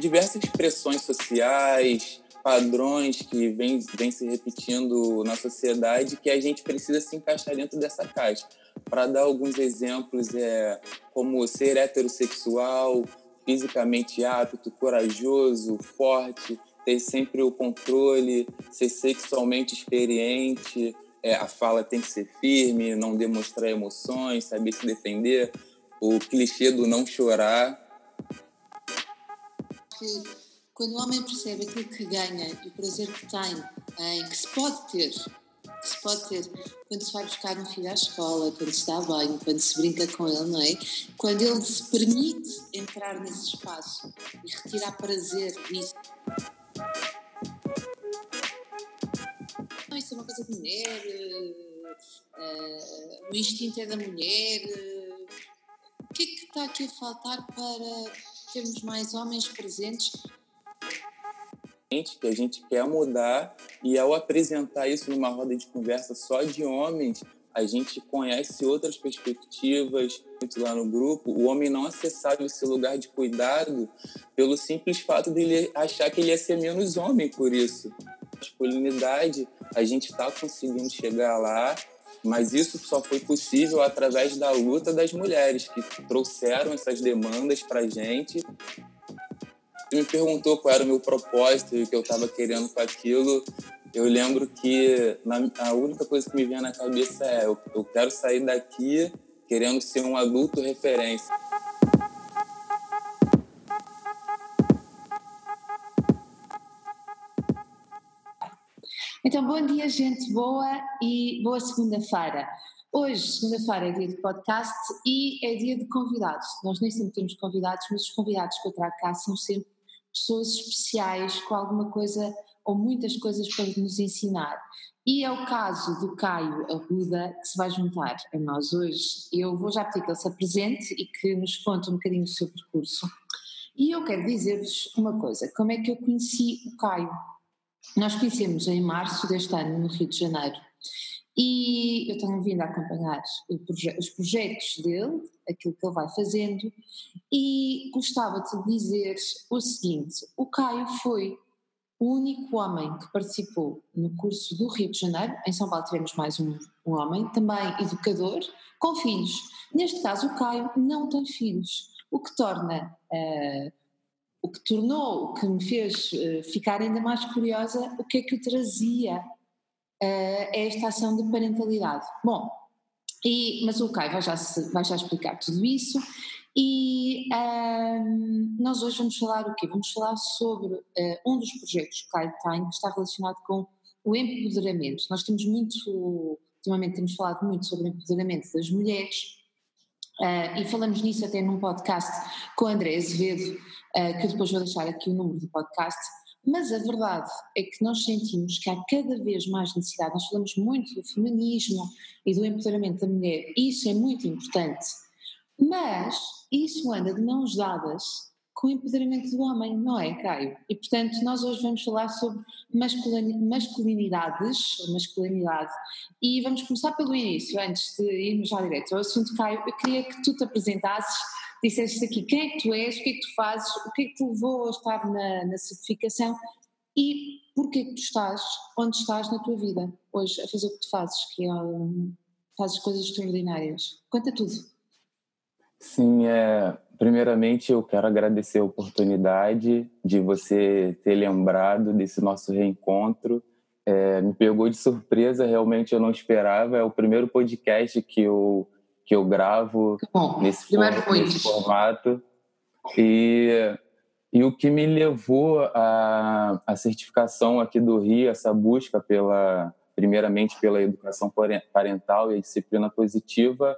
diversas pressões sociais, padrões que vêm vem se repetindo na sociedade que a gente precisa se encaixar dentro dessa caixa. Para dar alguns exemplos, é como ser heterossexual, fisicamente apto, corajoso, forte, ter sempre o controle, ser sexualmente experiente, é, a fala tem que ser firme, não demonstrar emoções, saber se defender, o clichê do não chorar. Que quando o homem percebe aquilo que ganha e o prazer que tem, em, que se pode ter, que se pode ter quando se vai buscar um filho à escola, quando se dá banho, quando se brinca com ele, não é? Quando ele se permite entrar nesse espaço e retirar prazer disso. Isso é uma coisa de mulher, uh, o instinto é da mulher. Uh, o que é que está aqui a faltar para termos mais homens presentes que a gente quer mudar e ao apresentar isso numa roda de conversa só de homens, a gente conhece outras perspectivas lá no grupo. O homem não acessava esse lugar de cuidado pelo simples fato de ele achar que ele ia ser menos homem por isso. Masculinidade, a gente está conseguindo chegar lá, mas isso só foi possível através da luta das mulheres que trouxeram essas demandas para gente me perguntou qual era o meu propósito e o que eu estava querendo com aquilo. Eu lembro que a única coisa que me vinha na cabeça é: eu quero sair daqui querendo ser um adulto referência. Então, bom dia, gente boa e boa segunda-feira. Hoje, segunda-feira, é dia de podcast e é dia de convidados. Nós nem sempre temos convidados, mas os convidados que eu trago cá são sempre pessoas especiais com alguma coisa ou muitas coisas para nos ensinar. E é o caso do Caio Arruda que se vai juntar a nós hoje. Eu vou já pedir que ele se apresente e que nos conte um bocadinho do seu percurso. E eu quero dizer-vos uma coisa: como é que eu conheci o Caio? Nós conhecemos em março deste ano, no Rio de Janeiro. E eu tenho vindo a acompanhar os projetos dele, aquilo que ele vai fazendo, e gostava de dizer o seguinte: o Caio foi o único homem que participou no curso do Rio de Janeiro, em São Paulo tivemos mais um, um homem, também educador, com filhos. Neste caso, o Caio não tem filhos, o que torna. Uh, o que tornou, o que me fez uh, ficar ainda mais curiosa, o que é que o trazia é esta ação de parentalidade. Bom, e, mas o Caio vai já, vai já explicar tudo isso e um, nós hoje vamos falar o quê? Vamos falar sobre uh, um dos projetos que o Caio tem que está relacionado com o empoderamento. Nós temos muito, ultimamente temos falado muito sobre o empoderamento das mulheres uh, e falamos nisso até num podcast com o André Azevedo, uh, que depois vou deixar aqui o número do podcast, mas a verdade é que nós sentimos que há cada vez mais necessidade. Nós falamos muito do feminismo e do empoderamento da mulher, isso é muito importante. Mas isso anda de mãos dadas com o empoderamento do homem, não é, Caio? E portanto, nós hoje vamos falar sobre masculinidades, masculinidade, e vamos começar pelo início, antes de irmos já direto ao assunto, Caio. Eu queria que tu te apresentasses disseste aqui quem é que tu és, o que é que tu fazes, o que é que te levou a estar na, na certificação e porquê que tu estás onde estás na tua vida hoje a fazer o que tu fazes, que é um, fazes coisas extraordinárias. Conta tudo. Sim, é, primeiramente eu quero agradecer a oportunidade de você ter lembrado desse nosso reencontro. É, me pegou de surpresa, realmente eu não esperava. É o primeiro podcast que eu que eu gravo nesse, for, nesse formato. E, e o que me levou à, à certificação aqui do Rio, essa busca pela, primeiramente pela educação parental e a disciplina positiva,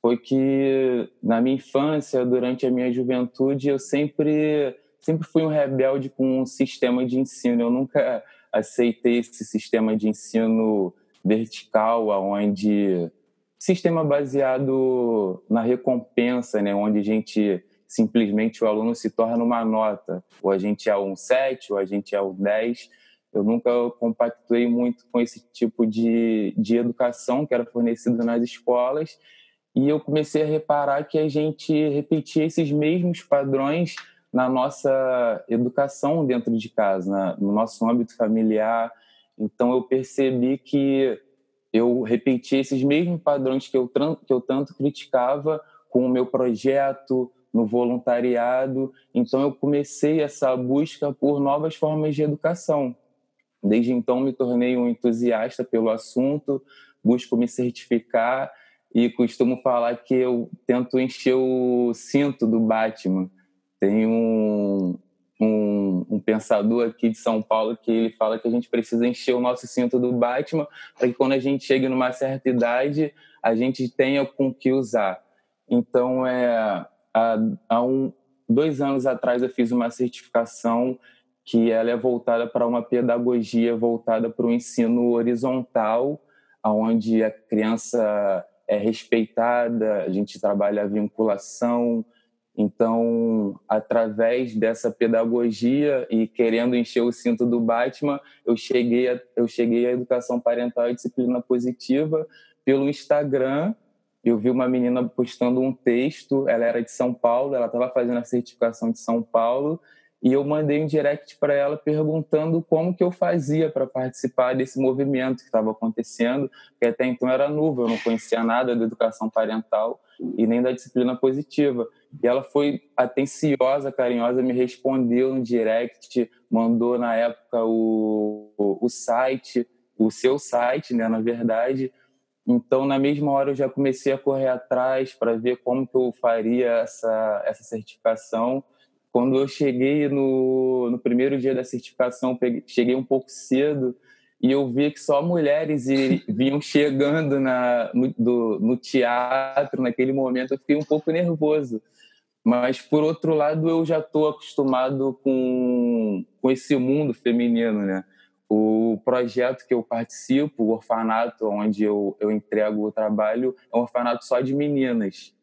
foi que na minha infância, durante a minha juventude, eu sempre sempre fui um rebelde com um sistema de ensino. Eu nunca aceitei esse sistema de ensino vertical, aonde sistema baseado na recompensa, né, onde a gente simplesmente o aluno se torna uma nota, ou a gente é um 7, ou a gente é um 10. Eu nunca compactuei muito com esse tipo de, de educação que era fornecido nas escolas, e eu comecei a reparar que a gente repetia esses mesmos padrões na nossa educação dentro de casa, no nosso âmbito familiar. Então eu percebi que eu repeti esses mesmos padrões que eu, que eu tanto criticava com o meu projeto, no voluntariado. Então eu comecei essa busca por novas formas de educação. Desde então me tornei um entusiasta pelo assunto, busco me certificar e costumo falar que eu tento encher o cinto do Batman. Tem um, um, um, pensador aqui de São Paulo que ele fala que a gente precisa encher o nosso cinto do Batman para que quando a gente chegue numa certa idade a gente tenha com que usar. Então, é, há, há um, dois anos atrás eu fiz uma certificação que ela é voltada para uma pedagogia voltada para o ensino horizontal, onde a criança é respeitada, a gente trabalha a vinculação, então, através dessa pedagogia e querendo encher o cinto do Batman, eu cheguei a, eu cheguei à educação parental e disciplina positiva pelo Instagram. Eu vi uma menina postando um texto, ela era de São Paulo, ela estava fazendo a certificação de São Paulo, e eu mandei um direct para ela perguntando como que eu fazia para participar desse movimento que estava acontecendo, que até então era novo, eu não conhecia nada da educação parental e nem da disciplina positiva. E ela foi atenciosa, carinhosa, me respondeu no direct, mandou na época o, o, o site, o seu site, né, na verdade. Então, na mesma hora, eu já comecei a correr atrás para ver como que eu faria essa, essa certificação. Quando eu cheguei no, no primeiro dia da certificação, peguei, cheguei um pouco cedo, e eu vi que só mulheres vinham chegando na, no, do, no teatro naquele momento. Eu fiquei um pouco nervoso. Mas, por outro lado, eu já estou acostumado com, com esse mundo feminino, né? O projeto que eu participo, o orfanato onde eu, eu entrego o trabalho, é um orfanato só de meninas.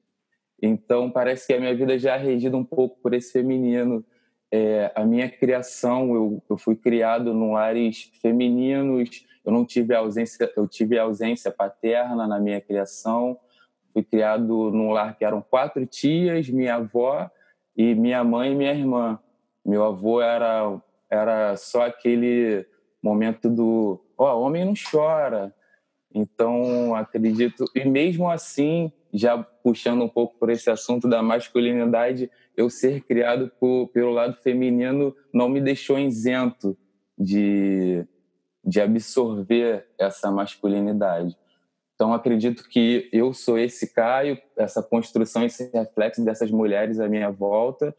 Então, parece que a minha vida já é regida um pouco por esse feminino é, a minha criação, eu, eu fui criado em lares femininos, eu não tive ausência, eu tive ausência paterna na minha criação, fui criado num lar que eram quatro tias, minha avó e minha mãe e minha irmã. Meu avô era era só aquele momento do, ó, oh, homem não chora. Então, acredito, e mesmo assim, já puxando um pouco por esse assunto da masculinidade, eu ser criado por, pelo lado feminino não me deixou isento de, de absorver essa masculinidade. Então, acredito que eu sou esse Caio, essa construção, esse reflexo dessas mulheres à minha volta,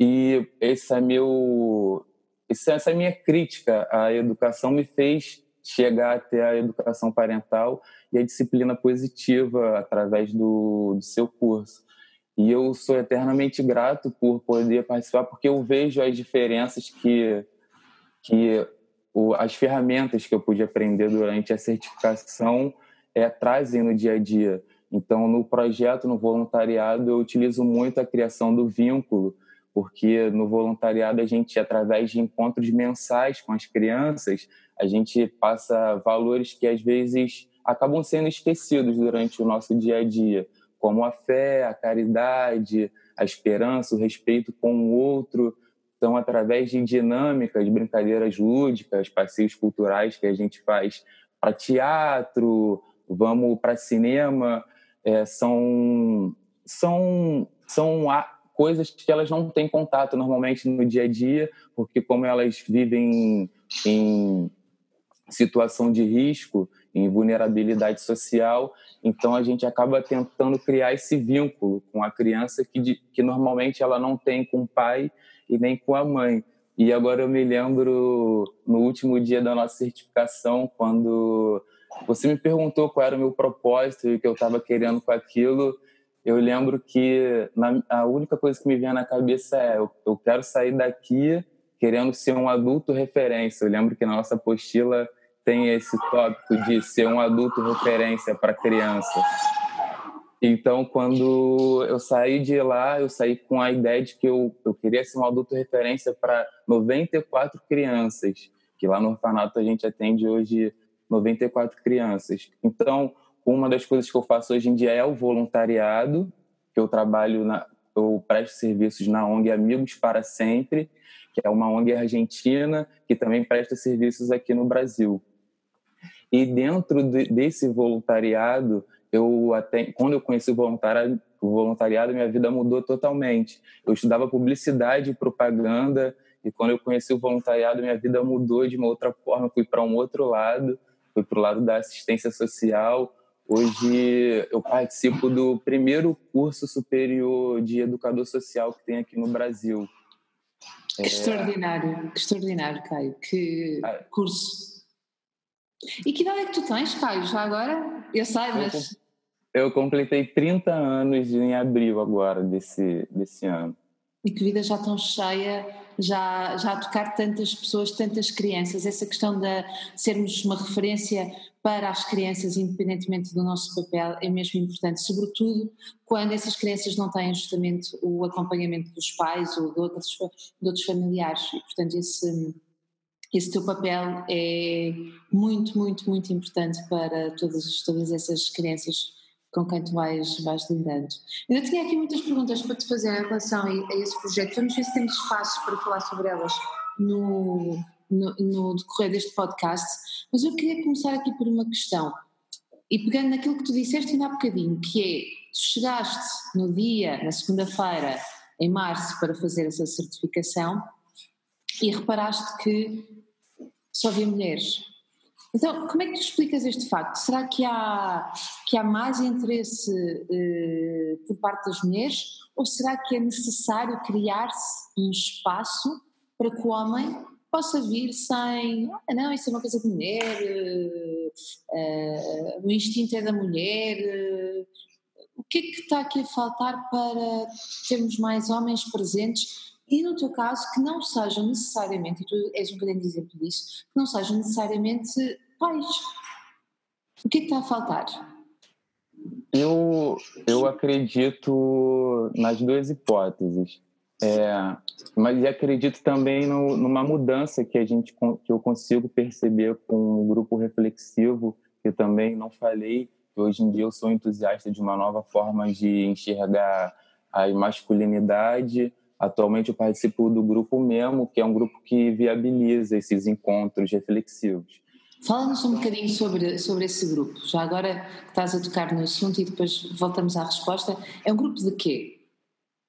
e esse é meu, essa minha crítica à educação me fez chegar até a educação parental e a disciplina positiva através do, do seu curso. E eu sou eternamente grato por poder participar, porque eu vejo as diferenças que, que o, as ferramentas que eu pude aprender durante a certificação é, trazem no dia a dia. Então, no projeto, no voluntariado, eu utilizo muito a criação do vínculo, porque no voluntariado a gente, através de encontros mensais com as crianças, a gente passa valores que às vezes acabam sendo esquecidos durante o nosso dia a dia como a fé, a caridade, a esperança, o respeito com o outro. Então, através de dinâmicas, brincadeiras lúdicas, passeios culturais que a gente faz para teatro, vamos para cinema, é, são, são, são coisas que elas não têm contato normalmente no dia a dia, porque como elas vivem em situação de risco, em vulnerabilidade social, então a gente acaba tentando criar esse vínculo com a criança que, que normalmente ela não tem com o pai e nem com a mãe. E agora eu me lembro no último dia da nossa certificação, quando você me perguntou qual era o meu propósito e o que eu estava querendo com aquilo, eu lembro que na, a única coisa que me vinha na cabeça é eu, eu quero sair daqui querendo ser um adulto referência. Eu lembro que na nossa apostila tem esse tópico de ser um adulto referência para criança. Então, quando eu saí de lá, eu saí com a ideia de que eu, eu queria ser um adulto referência para 94 crianças, que lá no orfanato a gente atende hoje 94 crianças. Então, uma das coisas que eu faço hoje em dia é o voluntariado, que eu trabalho na, eu presto serviços na ONG Amigos para Sempre, que é uma ONG argentina que também presta serviços aqui no Brasil. E dentro de, desse voluntariado, eu até quando eu conheci o voluntariado, o voluntariado, minha vida mudou totalmente. Eu estudava publicidade e propaganda e quando eu conheci o voluntariado, minha vida mudou de uma outra forma. Fui para um outro lado, fui para o lado da assistência social. Hoje eu participo do primeiro curso superior de educador social que tem aqui no Brasil. Que é... extraordinário, que extraordinário, Caio. Que ah. curso e que idade é que tu tens, Caio, já agora? Eu sei, mas... Eu completei 30 anos em abril agora desse, desse ano. E que vida já tão cheia, já, já a tocar tantas pessoas, tantas crianças. Essa questão de sermos uma referência para as crianças, independentemente do nosso papel, é mesmo importante, sobretudo quando essas crianças não têm justamente o acompanhamento dos pais ou de outros, de outros familiares. E, portanto, esse esse teu papel é muito, muito, muito importante para todas, todas essas crianças com quem tu vais, vais lidando. Eu tinha aqui muitas perguntas para te fazer em relação a, a esse projeto. Vamos ver se temos espaço para falar sobre elas no, no, no, decorrer deste podcast. Mas eu queria começar aqui por uma questão. E pegando naquilo que tu disseste ainda há bocadinho, que é, tu chegaste no dia, na segunda-feira, em março, para fazer essa certificação e reparaste que só havia mulheres. Então, como é que tu explicas este facto? Será que há, que há mais interesse uh, por parte das mulheres ou será que é necessário criar-se um espaço para que o homem possa vir sem, ah, não, isso é uma coisa de mulher, uh, uh, o instinto é da mulher. o que é que está aqui a faltar para termos mais homens presentes e no teu caso que não sejam necessariamente, e tu és um grande exemplo disso, que não sejam necessariamente pais. O que é que está a faltar? Eu, eu acredito nas duas hipóteses. É, mas acredito também no, numa mudança que a gente que eu consigo perceber com o grupo reflexivo que também não falei hoje em dia eu sou entusiasta de uma nova forma de enxergar a masculinidade Atualmente eu participo do grupo Memo, que é um grupo que viabiliza esses encontros reflexivos. Fala-nos um bocadinho sobre, sobre esse grupo. Já agora que estás a tocar no assunto e depois voltamos à resposta. É um grupo de quê?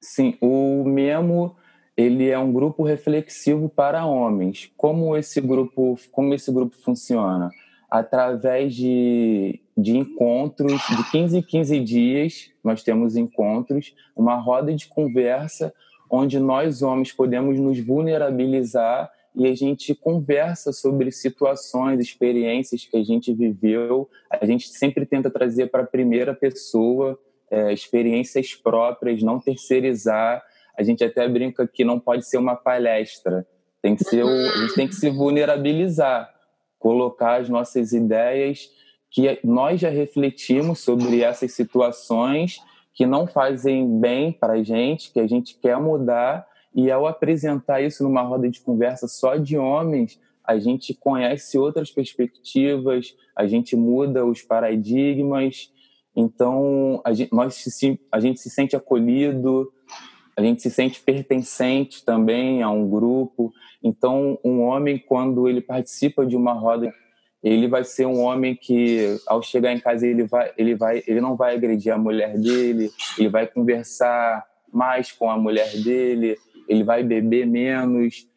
Sim, o Memo ele é um grupo reflexivo para homens. Como esse grupo, como esse grupo funciona? Através de, de encontros, de 15 em 15 dias, nós temos encontros, uma roda de conversa onde nós homens podemos nos vulnerabilizar e a gente conversa sobre situações, experiências que a gente viveu. A gente sempre tenta trazer para a primeira pessoa é, experiências próprias, não terceirizar. A gente até brinca que não pode ser uma palestra, tem que ser o, a gente tem que se vulnerabilizar, colocar as nossas ideias que nós já refletimos sobre essas situações que não fazem bem para a gente, que a gente quer mudar, e ao apresentar isso numa roda de conversa só de homens, a gente conhece outras perspectivas, a gente muda os paradigmas, então a gente, nós se, a gente se sente acolhido, a gente se sente pertencente também a um grupo. Então, um homem, quando ele participa de uma roda ele vai ser um homem que ao chegar em casa ele vai ele vai ele não vai agredir a mulher dele ele vai conversar mais com a mulher dele ele vai beber menos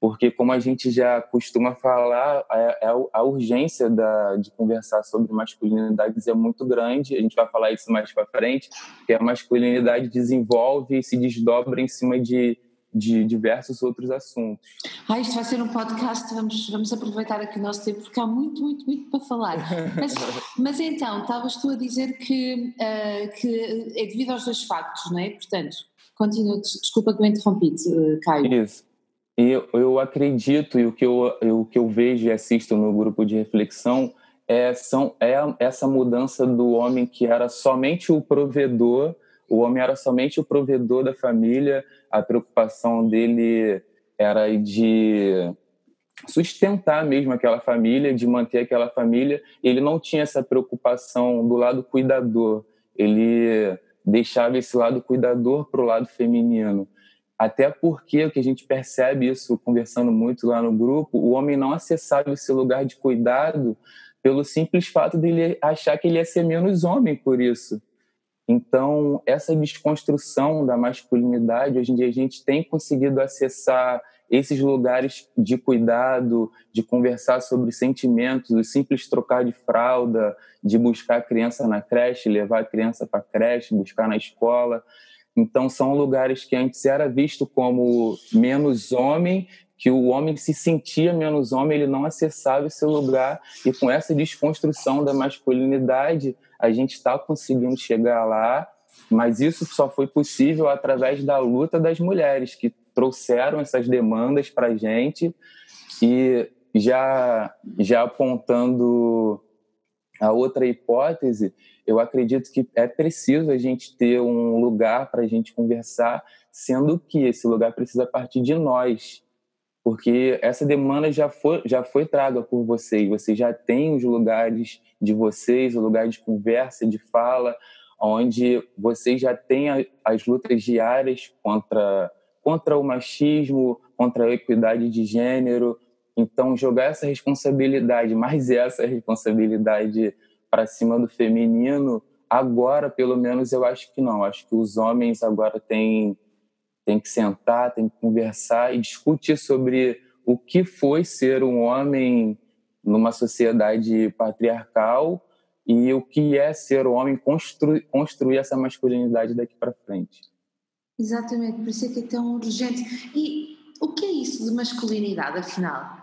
porque como a gente já costuma falar a, a urgência da, de conversar sobre masculinidades é muito grande a gente vai falar isso mais para frente que a masculinidade desenvolve e se desdobra em cima de de diversos outros assuntos. Ah, isto vai ser um podcast, vamos, vamos aproveitar aqui o nosso tempo, porque há muito, muito, muito para falar. Mas, mas então, estavas tu a dizer que, uh, que é devido aos dois factos, não é? Portanto, continua, desculpa que eu interrompi uh, Caio. Isso. E eu, eu acredito, e o que eu, o que eu vejo e assisto no grupo de reflexão é, são, é essa mudança do homem que era somente o provedor o homem era somente o provedor da família, a preocupação dele era de sustentar mesmo aquela família, de manter aquela família. Ele não tinha essa preocupação do lado cuidador. Ele deixava esse lado cuidador para o lado feminino. Até porque o que a gente percebe isso conversando muito lá no grupo, o homem não acessava esse lugar de cuidado pelo simples fato de ele achar que ele ia ser menos homem por isso. Então, essa desconstrução da masculinidade, hoje em dia a gente tem conseguido acessar esses lugares de cuidado, de conversar sobre sentimentos, o simples trocar de fralda, de buscar a criança na creche, levar a criança para a creche, buscar na escola. Então, são lugares que antes era visto como menos homem, que o homem se sentia menos homem, ele não acessava esse lugar. E com essa desconstrução da masculinidade, a gente está conseguindo chegar lá, mas isso só foi possível através da luta das mulheres, que trouxeram essas demandas para a gente e já, já apontando a outra hipótese, eu acredito que é preciso a gente ter um lugar para a gente conversar, sendo que esse lugar precisa partir de nós, porque essa demanda já foi, já foi traga por vocês, vocês já têm os lugares de vocês, o lugar de conversa, de fala, onde vocês já têm as lutas diárias contra contra o machismo, contra a equidade de gênero. Então, jogar essa responsabilidade, mais essa responsabilidade para cima do feminino, agora, pelo menos, eu acho que não. Acho que os homens agora têm, têm que sentar, têm que conversar e discutir sobre o que foi ser um homem numa sociedade patriarcal e o que é ser um homem construir, construir essa masculinidade daqui para frente. Exatamente, por isso é que é tão urgente. E o que é isso de masculinidade, afinal?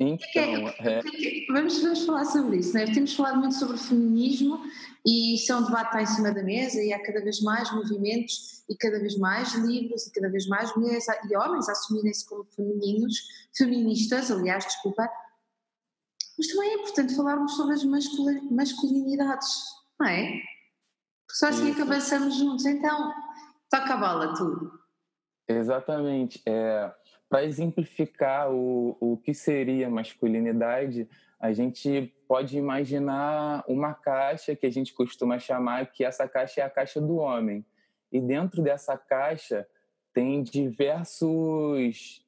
Então, é, vamos, vamos falar sobre isso. Né? Temos falado muito sobre feminismo e isso é um debate que está em cima da mesa e há cada vez mais movimentos e cada vez mais livros e cada vez mais mulheres e homens a assumirem-se como femininos, feministas, aliás, desculpa. Mas também é importante falarmos sobre as masculinidades, não é? Porque só assim é que avançamos juntos. Então, Toca a bola, tu. Exatamente. É, Para exemplificar o, o que seria masculinidade, a gente pode imaginar uma caixa que a gente costuma chamar que essa caixa é a caixa do homem. E dentro dessa caixa tem diversos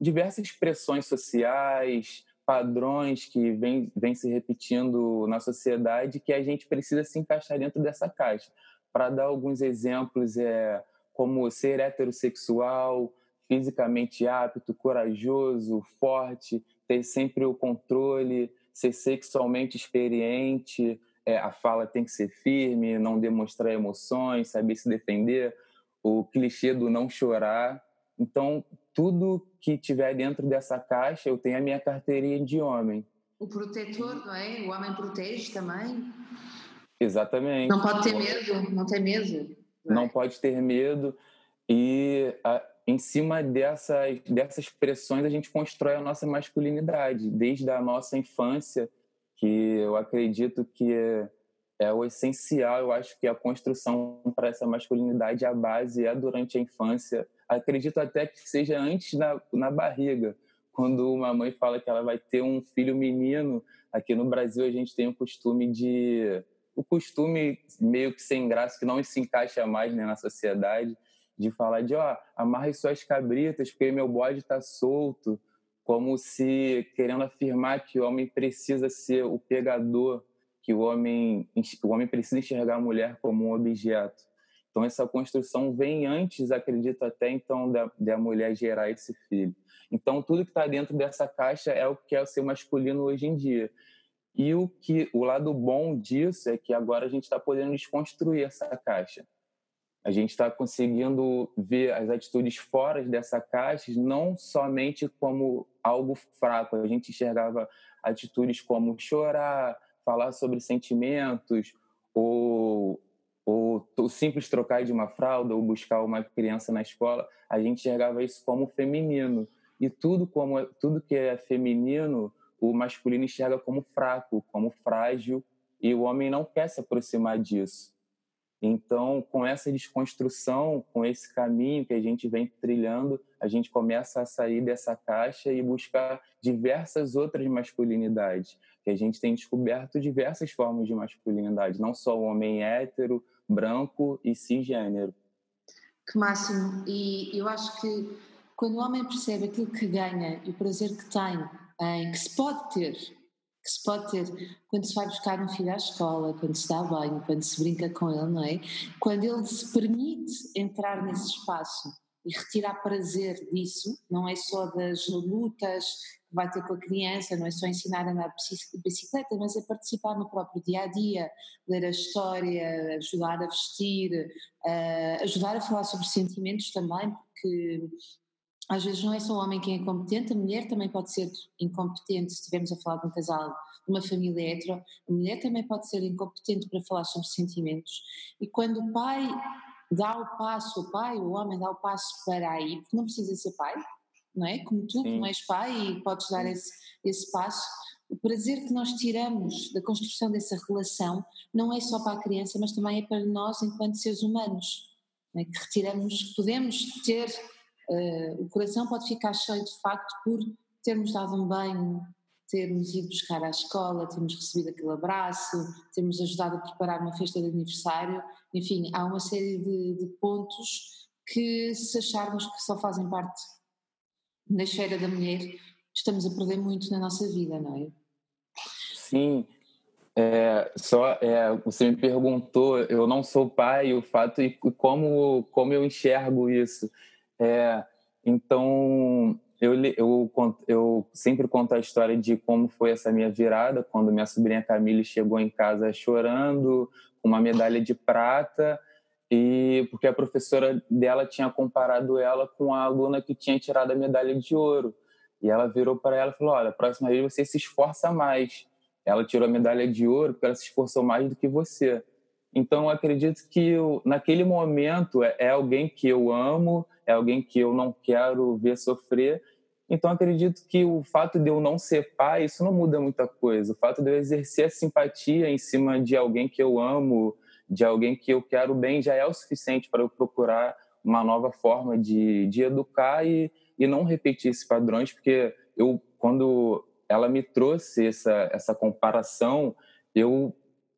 diversas expressões sociais, padrões que vêm vem se repetindo na sociedade que a gente precisa se encaixar dentro dessa caixa. Para dar alguns exemplos, é como ser heterossexual, fisicamente apto, corajoso, forte, ter sempre o controle, ser sexualmente experiente, é, a fala tem que ser firme, não demonstrar emoções, saber se defender, o clichê do não chorar. Então, tudo que tiver dentro dessa caixa, eu tenho a minha carteirinha de homem. O protetor, não é? O homem protege também. Exatamente. Não pode ter medo, não tem medo. Não pode ter medo. E a, em cima dessas, dessas pressões a gente constrói a nossa masculinidade, desde a nossa infância, que eu acredito que é, é o essencial. Eu acho que a construção para essa masculinidade, a base é durante a infância. Acredito até que seja antes na, na barriga. Quando uma mãe fala que ela vai ter um filho menino, aqui no Brasil a gente tem o costume de o costume meio que sem graça, que não se encaixa mais né, na sociedade, de falar de, ó, amarre suas cabritas, porque meu bode está solto, como se querendo afirmar que o homem precisa ser o pegador, que o homem, o homem precisa enxergar a mulher como um objeto. Então, essa construção vem antes, acredito até então, da, da mulher gerar esse filho. Então, tudo que está dentro dessa caixa é o que é o ser masculino hoje em dia. E o que o lado bom disso é que agora a gente está podendo desconstruir essa caixa. A gente está conseguindo ver as atitudes fora dessa caixa não somente como algo fraco. A gente enxergava atitudes como chorar, falar sobre sentimentos, ou, ou simples trocar de uma fralda, ou buscar uma criança na escola. A gente enxergava isso como feminino. E tudo como tudo que é feminino o masculino enxerga como fraco, como frágil, e o homem não quer se aproximar disso. Então, com essa desconstrução, com esse caminho que a gente vem trilhando, a gente começa a sair dessa caixa e buscar diversas outras masculinidades. que a gente tem descoberto diversas formas de masculinidade, não só o homem hétero, branco e cisgênero. Que máximo! E eu acho que quando o homem percebe aquilo que ganha e o prazer que tem, em, que se pode ter, que se pode ter quando se vai buscar um filho à escola, quando se dá banho, quando se brinca com ele, não é? Quando ele se permite entrar nesse espaço e retirar prazer disso, não é só das lutas que vai ter com a criança, não é só ensinar a andar de bicicleta, mas é participar no próprio dia a dia, ler a história, ajudar a vestir, uh, ajudar a falar sobre sentimentos também, porque às vezes não é só o homem quem é incompetente, a mulher também pode ser incompetente, se estivermos a falar de um casal, de uma família hetero, a mulher também pode ser incompetente para falar sobre sentimentos. E quando o pai dá o passo, o pai, o homem dá o passo para aí, porque não precisa ser pai, não é? Como tu, que não és pai e podes dar esse, esse passo, o prazer que nós tiramos da construção dessa relação não é só para a criança, mas também é para nós enquanto seres humanos, é? que retiramos, podemos ter, uh, o coração pode ficar cheio de facto por termos dado um banho, termos ido buscar à escola, termos recebido aquele abraço, termos ajudado a preparar uma festa de aniversário, enfim, há uma série de, de pontos que se acharmos que só fazem parte da esfera da mulher, estamos a perder muito na nossa vida, não é? Sim, é, só é, você me perguntou, eu não sou pai, o fato e como como eu enxergo isso. É, então eu, eu, eu sempre conto a história de como foi essa minha virada, quando minha sobrinha Camille chegou em casa chorando, com uma medalha de prata, e porque a professora dela tinha comparado ela com a aluna que tinha tirado a medalha de ouro. E ela virou para ela e falou: Olha, próxima vez você se esforça mais. Ela tirou a medalha de ouro porque ela se esforçou mais do que você. Então, acredito que eu, naquele momento é, é alguém que eu amo, é alguém que eu não quero ver sofrer. Então, acredito que o fato de eu não ser pai, isso não muda muita coisa. O fato de eu exercer a simpatia em cima de alguém que eu amo, de alguém que eu quero bem, já é o suficiente para eu procurar uma nova forma de, de educar e, e não repetir esses padrões, porque eu, quando ela me trouxe essa, essa comparação, eu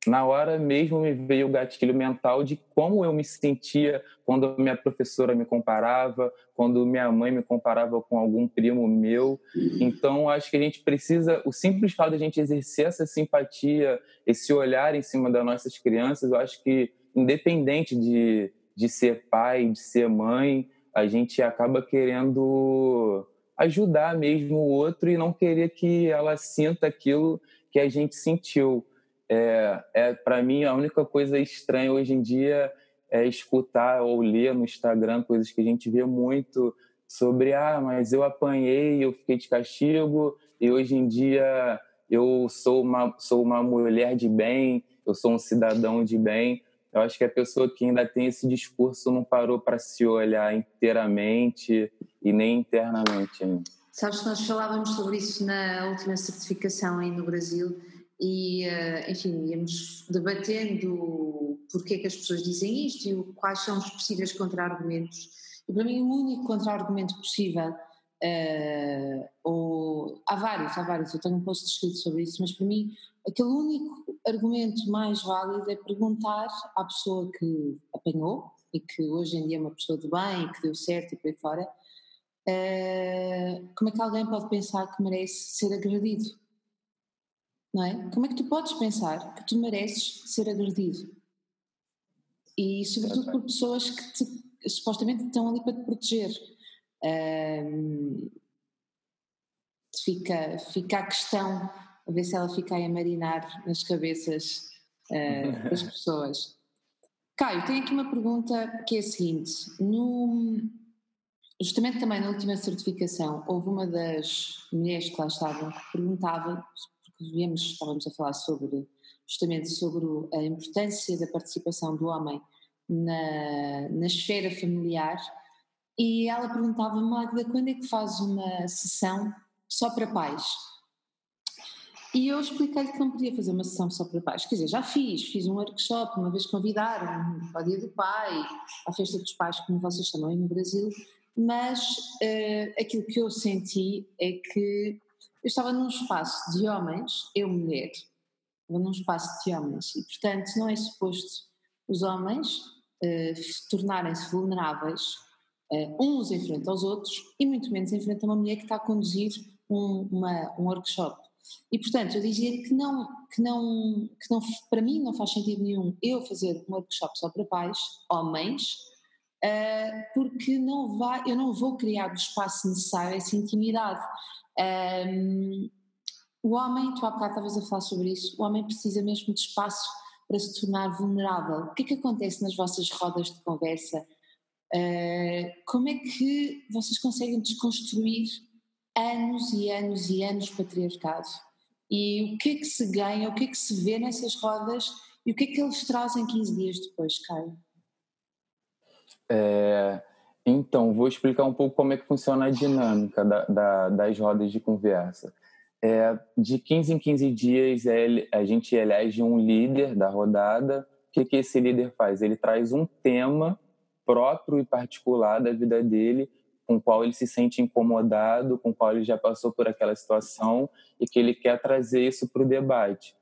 na hora mesmo me veio o gatilho mental de como eu me sentia quando minha professora me comparava, quando minha mãe me comparava com algum primo meu. Então, acho que a gente precisa, o simples fato de a gente exercer essa simpatia, esse olhar em cima das nossas crianças, eu acho que, independente de, de ser pai, de ser mãe, a gente acaba querendo ajudar mesmo o outro e não querer que ela sinta aquilo que a gente sentiu. É, é para mim a única coisa estranha hoje em dia é escutar ou ler no Instagram coisas que a gente vê muito sobre ah, mas eu apanhei, eu fiquei de castigo e hoje em dia eu sou uma sou uma mulher de bem, eu sou um cidadão de bem. Eu acho que a pessoa que ainda tem esse discurso não parou para se olhar inteiramente e nem internamente. Né? Sabes que nós falávamos sobre isso na última certificação aí no Brasil e, eh, enfim, íamos debatendo porque é que as pessoas dizem isto e quais são os possíveis contra-argumentos. E para mim o único contra-argumento possível, uh, ou, há vários, há vários, eu tenho um post escrito sobre isso, mas para mim aquele único argumento mais válido é perguntar à pessoa que apanhou e que hoje em dia é uma pessoa de bem e que deu certo e por aí fora, uh, como é que alguém pode pensar que merece ser agredido? Não é? Como é que tu podes pensar que tu mereces ser agredido? E sobretudo por pessoas que te, supostamente estão ali para te proteger. Um, fica, fica a questão, a ver se ela fica aí a marinar nas cabeças uh, das pessoas. Caio, tenho aqui uma pergunta que é a seguinte: no, justamente também na última certificação, houve uma das mulheres que lá estavam que perguntava viemos, estávamos a falar sobre justamente sobre a importância da participação do homem na, na esfera familiar e ela perguntava Magda, quando é que faz uma sessão só para pais? E eu expliquei-lhe que não podia fazer uma sessão só para pais. Quer dizer, já fiz, fiz um workshop, uma vez convidaram para o Dia do Pai, à Festa dos Pais, como vocês chamam aí no Brasil, mas uh, aquilo que eu senti é que eu estava num espaço de homens, eu mulher, estava num espaço de homens e, portanto, não é suposto os homens uh, tornarem-se vulneráveis uh, uns em frente aos outros e muito menos em frente a uma mulher que está a conduzir um, uma, um workshop. E, portanto, eu dizia que não, que não, que não, para mim não faz sentido nenhum eu fazer um workshop só para pais, homens, uh, porque não vai, eu não vou criar o espaço necessário, essa intimidade. Um, o homem, tu há bocado estavas a falar sobre isso, o homem precisa mesmo de espaço para se tornar vulnerável. O que é que acontece nas vossas rodas de conversa? Uh, como é que vocês conseguem desconstruir anos e anos e anos de patriarcado? E o que é que se ganha, o que é que se vê nessas rodas e o que é que eles trazem 15 dias depois, Caio? É, então, vou explicar um pouco como é que funciona a dinâmica da, da, das rodas de conversa. É, de 15 em 15 dias, a gente elege um líder da rodada. O que, que esse líder faz? Ele traz um tema próprio e particular da vida dele, com o qual ele se sente incomodado, com o qual ele já passou por aquela situação e que ele quer trazer isso para o debate.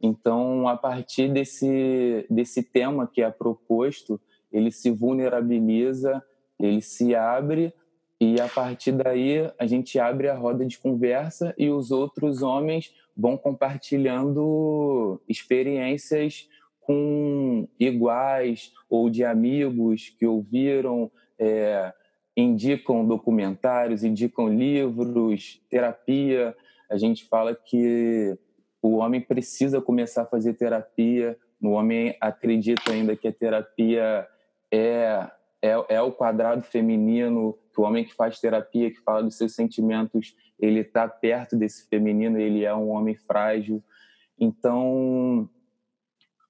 Então, a partir desse, desse tema que é proposto, ele se vulnerabiliza, ele se abre e a partir daí a gente abre a roda de conversa e os outros homens vão compartilhando experiências com iguais ou de amigos que ouviram, é, indicam documentários, indicam livros, terapia. A gente fala que o homem precisa começar a fazer terapia. O homem acredita ainda que a terapia é, é, é o quadrado feminino, que o homem que faz terapia, que fala dos seus sentimentos, ele está perto desse feminino, ele é um homem frágil. Então,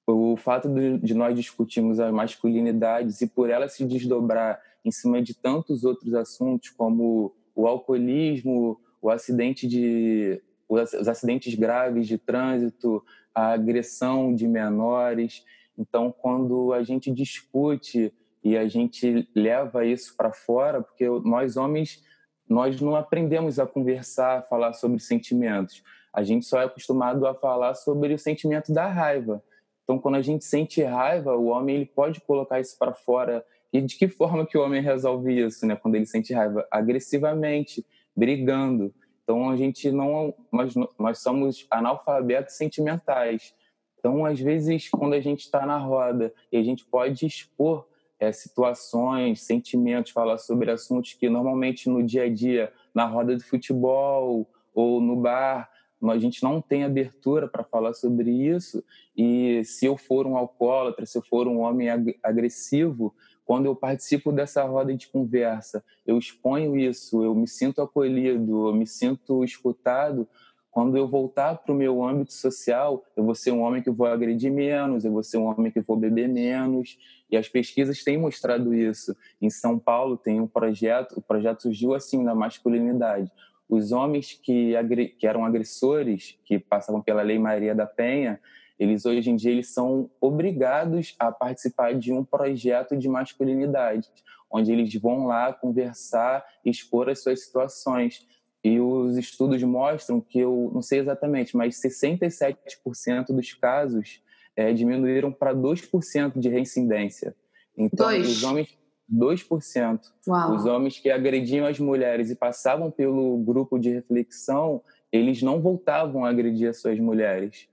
o fato de, nós discutirmos as masculinidades e por ela se desdobrar em cima de tantos outros assuntos, como o alcoolismo, o acidente de os acidentes graves de trânsito, a agressão de menores, então, quando a gente discute e a gente leva isso para fora, porque nós homens nós não aprendemos a conversar, a falar sobre sentimentos. A gente só é acostumado a falar sobre o sentimento da raiva. Então, quando a gente sente raiva, o homem ele pode colocar isso para fora. E de que forma que o homem resolve isso, né? Quando ele sente raiva, agressivamente, brigando. Então, a gente não nós nós somos analfabetos sentimentais. Então, às vezes, quando a gente está na roda e a gente pode expor é, situações, sentimentos, falar sobre assuntos que normalmente no dia a dia, na roda de futebol ou no bar, a gente não tem abertura para falar sobre isso. E se eu for um alcoólatra, se eu for um homem agressivo, quando eu participo dessa roda de conversa, eu exponho isso, eu me sinto acolhido, eu me sinto escutado, quando eu voltar para o meu âmbito social, eu vou ser um homem que vou agredir menos, eu vou ser um homem que vou beber menos. E as pesquisas têm mostrado isso. Em São Paulo tem um projeto, o projeto surgiu assim na masculinidade. Os homens que, que eram agressores, que passavam pela Lei Maria da Penha, eles hoje em dia eles são obrigados a participar de um projeto de masculinidade, onde eles vão lá conversar, expor as suas situações. E os estudos mostram que, eu não sei exatamente, mas 67% dos casos é, diminuíram para 2% de reincidência. Então, Dois. os homens. 2%. Uau. Os homens que agrediam as mulheres e passavam pelo grupo de reflexão, eles não voltavam a agredir as suas mulheres.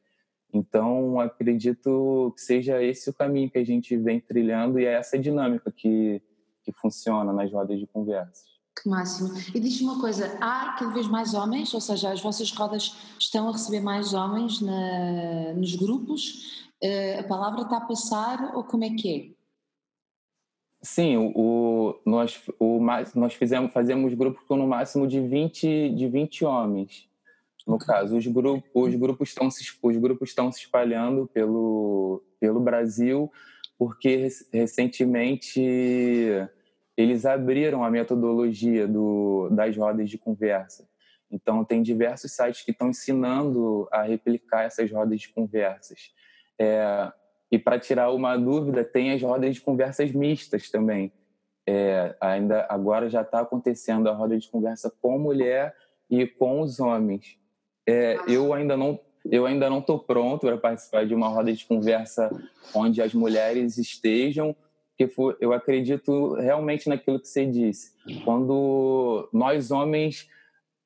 Então, acredito que seja esse o caminho que a gente vem trilhando e é essa dinâmica que, que funciona nas rodas de conversas. Que máximo. E diz-me uma coisa: há cada vez mais homens, ou seja, as vossas rodas estão a receber mais homens na, nos grupos? Uh, a palavra está a passar ou como é que é? Sim, o, nós, o, nós fizemos, fazemos grupos com no máximo de 20, de 20 homens. No caso, os, grupos, os, grupos estão se, os grupos estão se espalhando pelo, pelo Brasil, porque recentemente eles abriram a metodologia do, das rodas de conversa. Então, tem diversos sites que estão ensinando a replicar essas rodas de conversas. É, e para tirar uma dúvida, tem as rodas de conversas mistas também. É, ainda agora já está acontecendo a roda de conversa com mulher e com os homens. É, eu ainda não eu ainda não estou pronto para participar de uma roda de conversa onde as mulheres estejam, porque eu acredito realmente naquilo que você disse. Quando nós homens,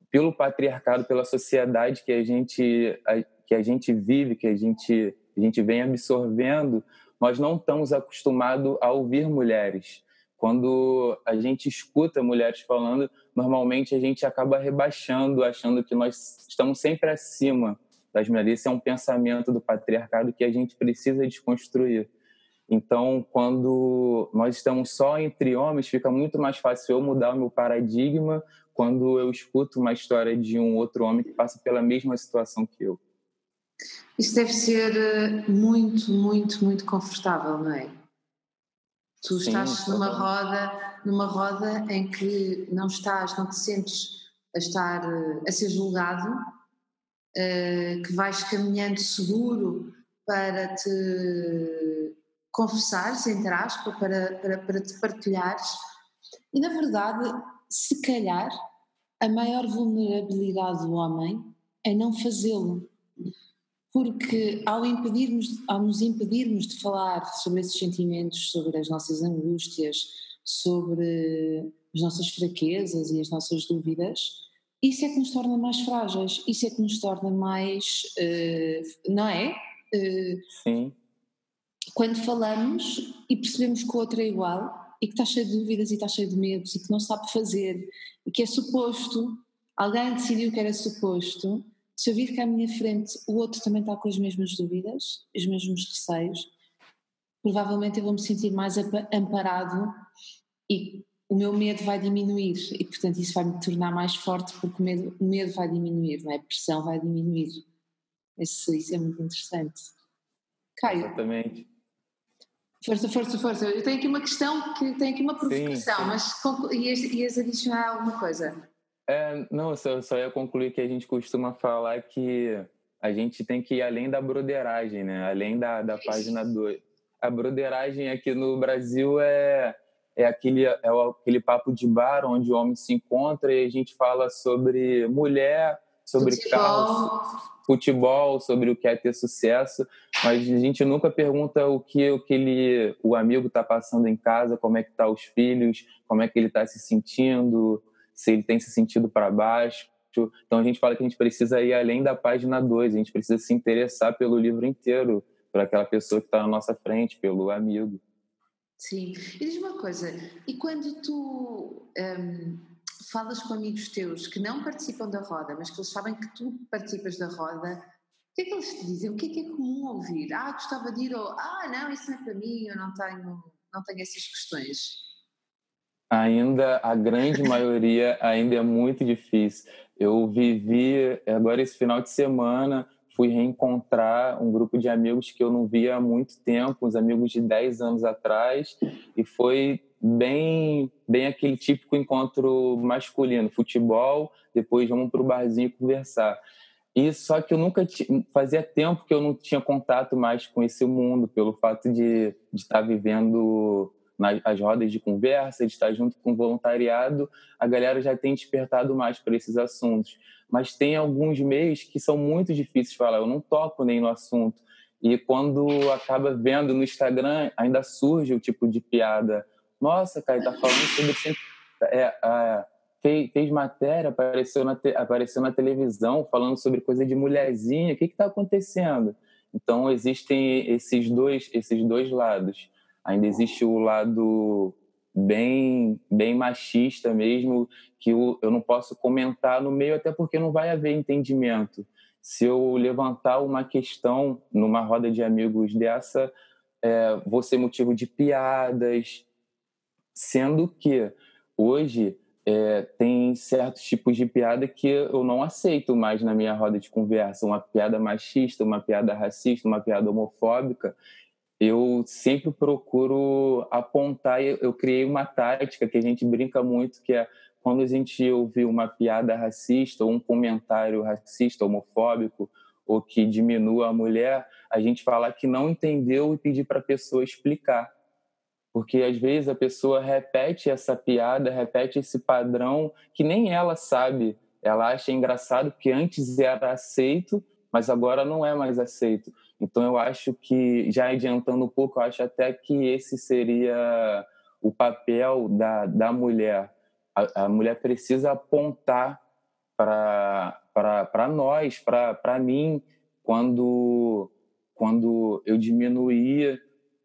pelo patriarcado, pela sociedade que a gente que a gente vive, que a gente a gente vem absorvendo, nós não estamos acostumados a ouvir mulheres. Quando a gente escuta mulheres falando, normalmente a gente acaba rebaixando, achando que nós estamos sempre acima das mulheres. Esse é um pensamento do patriarcado que a gente precisa desconstruir. Então, quando nós estamos só entre homens, fica muito mais fácil eu mudar o meu paradigma quando eu escuto uma história de um outro homem que passa pela mesma situação que eu. Isso deve ser eh, muito, muito, muito confortável, não é? Tu Sim, estás numa roda, numa roda em que não estás, não te sentes a estar eh, a ser julgado, uh, que vais caminhando seguro para te confessares, entre aspas, para, para, para te partilhares. E na verdade, se calhar, a maior vulnerabilidade do homem é não fazê-lo porque ao, impedirmos, ao nos impedirmos de falar sobre esses sentimentos, sobre as nossas angústias, sobre as nossas fraquezas e as nossas dúvidas, isso é que nos torna mais frágeis, isso é que nos torna mais. Uh, não é? Uh, Sim. Quando falamos e percebemos que o outro é igual e que está cheio de dúvidas e está cheio de medos e que não sabe fazer e que é suposto, alguém decidiu que era suposto se eu vir que à minha frente o outro também está com as mesmas dúvidas, os mesmos receios, provavelmente eu vou me sentir mais amparado e o meu medo vai diminuir e portanto isso vai me tornar mais forte porque o medo, o medo vai diminuir, não é? a pressão vai diminuir. Isso, isso é muito interessante. Caio. Exatamente. Força, força, força. Eu tenho aqui uma questão que tem aqui uma provocação, sim, sim. mas ias, ias adicionar alguma coisa? É, não, só, só ia concluir que a gente costuma falar que a gente tem que ir além da broderagem, né? Além da, da página 2. A broderagem aqui no Brasil é, é, aquele, é aquele papo de bar onde o homem se encontra e a gente fala sobre mulher, sobre futebol. carros, futebol, sobre o que é ter sucesso, mas a gente nunca pergunta o que, o que ele, o amigo está passando em casa, como é que tá os filhos, como é que ele está se sentindo, se ele tem se sentido para baixo. Então a gente fala que a gente precisa ir além da página 2, a gente precisa se interessar pelo livro inteiro, por aquela pessoa que está na nossa frente, pelo amigo. Sim. E diz uma coisa, e quando tu um, falas com amigos teus que não participam da roda, mas que eles sabem que tu participas da roda, o que é que eles te dizem? O que é que é comum ouvir? Ah, gostava de ir ou ah, não, isso não é para mim, eu não tenho, não tenho essas questões ainda a grande maioria ainda é muito difícil. Eu vivi agora esse final de semana fui reencontrar um grupo de amigos que eu não via há muito tempo, uns amigos de 10 anos atrás, e foi bem bem aquele típico encontro masculino, futebol, depois vamos para o barzinho conversar. E só que eu nunca fazia tempo que eu não tinha contato mais com esse mundo, pelo fato de, de estar vivendo nas rodas de conversa, de estar junto com o voluntariado, a galera já tem despertado mais para esses assuntos. Mas tem alguns meios que são muito difíceis de falar, eu não toco nem no assunto. E quando acaba vendo no Instagram, ainda surge o tipo de piada. Nossa, cara, tá falando sobre. É, é, fez, fez, matéria, apareceu na, te, apareceu na televisão falando sobre coisa de mulherzinha, o que está acontecendo? Então, existem esses dois, esses dois lados ainda existe o lado bem bem machista mesmo que eu, eu não posso comentar no meio até porque não vai haver entendimento. Se eu levantar uma questão numa roda de amigos dessa é, vou ser motivo de piadas sendo que hoje é, tem certos tipos de piada que eu não aceito mais na minha roda de conversa. Uma piada machista uma piada racista uma piada homofóbica eu sempre procuro apontar. Eu criei uma tática que a gente brinca muito, que é quando a gente ouvir uma piada racista ou um comentário racista, homofóbico, ou que diminua a mulher, a gente falar que não entendeu e pedir para a pessoa explicar. Porque às vezes a pessoa repete essa piada, repete esse padrão que nem ela sabe ela acha engraçado que antes era aceito, mas agora não é mais aceito. Então eu acho que, já adiantando um pouco, eu acho até que esse seria o papel da, da mulher. A, a mulher precisa apontar para nós, para mim, quando, quando eu diminuir,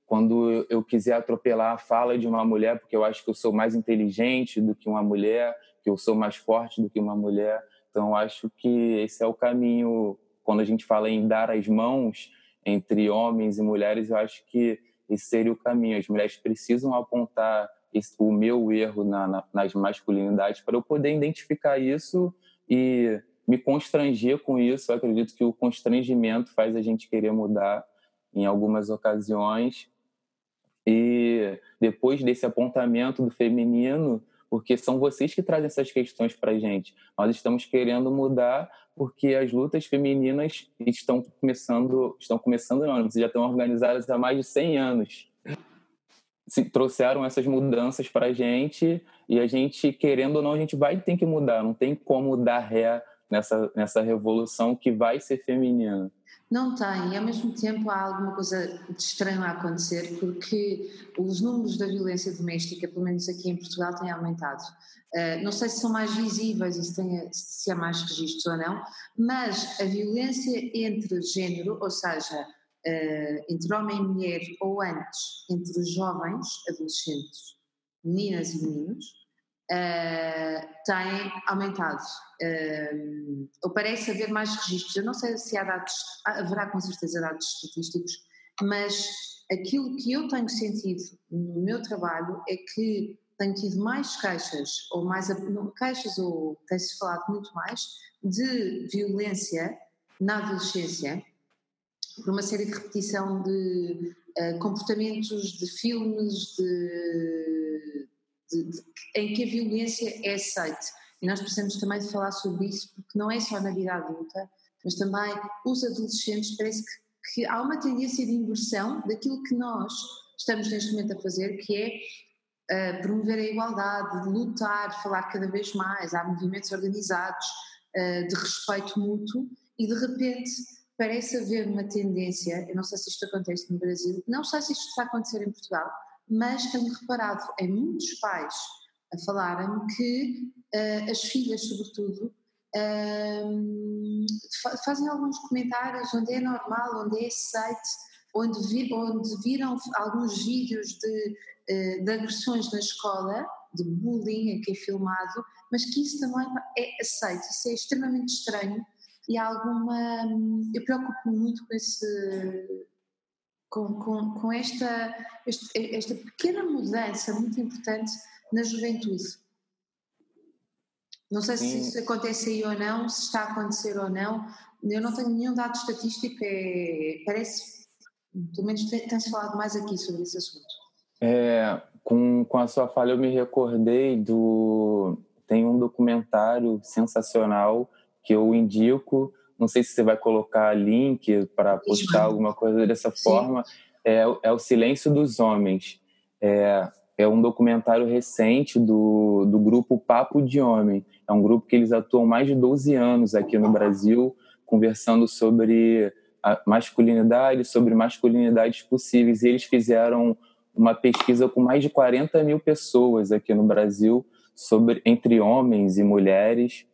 quando eu quiser atropelar a fala de uma mulher, porque eu acho que eu sou mais inteligente do que uma mulher, que eu sou mais forte do que uma mulher. Então, acho que esse é o caminho. Quando a gente fala em dar as mãos entre homens e mulheres, eu acho que esse seria o caminho. As mulheres precisam apontar esse, o meu erro na, na, nas masculinidades para eu poder identificar isso e me constranger com isso. Eu acredito que o constrangimento faz a gente querer mudar em algumas ocasiões. E depois desse apontamento do feminino, porque são vocês que trazem essas questões para a gente. Nós estamos querendo mudar porque as lutas femininas estão começando, estão começando não, já estão organizadas há mais de 100 anos. Se trouxeram essas mudanças para a gente e a gente, querendo ou não, a gente vai ter que mudar. Não tem como dar ré nessa, nessa revolução que vai ser feminina. Não tem, e ao mesmo tempo há alguma coisa de estranho a acontecer, porque os números da violência doméstica, pelo menos aqui em Portugal, têm aumentado. Uh, não sei se são mais visíveis e se, se há mais registros ou não, mas a violência entre género, ou seja, uh, entre homem e mulher, ou antes, entre jovens, adolescentes, meninas e meninos, uh, tem aumentado. Uh, ou parece haver mais registros. Eu não sei se há dados, haverá com certeza dados estatísticos, mas aquilo que eu tenho sentido no meu trabalho é que tenho tido mais queixas, ou mais queixas, ou tem-se falado muito mais, de violência na adolescência, por uma série de repetição de uh, comportamentos, de filmes, de de, de, em que a violência é aceite. E nós precisamos também de falar sobre isso, porque não é só na vida adulta, mas também os adolescentes, parece que, que há uma tendência de inversão daquilo que nós estamos neste momento a fazer, que é uh, promover a igualdade, de lutar, falar cada vez mais, há movimentos organizados uh, de respeito mútuo e de repente parece haver uma tendência, eu não sei se isto acontece no Brasil, não sei se isto está a acontecer em Portugal, mas tenho reparado em muitos pais a falarem que uh, as filhas, sobretudo, uh, fazem alguns comentários onde é normal, onde é aceite, onde, vi, onde viram alguns vídeos de, uh, de agressões na escola, de bullying, que é filmado, mas que isso também é aceito, isso é extremamente estranho e há alguma. Eu preocupo-me muito com esse com, com, com esta, este, esta pequena mudança muito importante na juventude. Não sei Sim. se isso acontece aí ou não, se está a acontecer ou não. Eu não tenho nenhum dado estatístico, é, parece, pelo menos tem-se falado mais aqui sobre esse assunto. É, com, com a sua fala, eu me recordei do. Tem um documentário sensacional que eu indico, não sei se você vai colocar link para postar alguma coisa dessa forma. É, é O Silêncio dos Homens. É, é um documentário recente do, do grupo Papo de Homem. É um grupo que eles atuam mais de 12 anos aqui no Brasil, conversando sobre a masculinidade, sobre masculinidades possíveis. E eles fizeram uma pesquisa com mais de 40 mil pessoas aqui no Brasil sobre entre homens e mulheres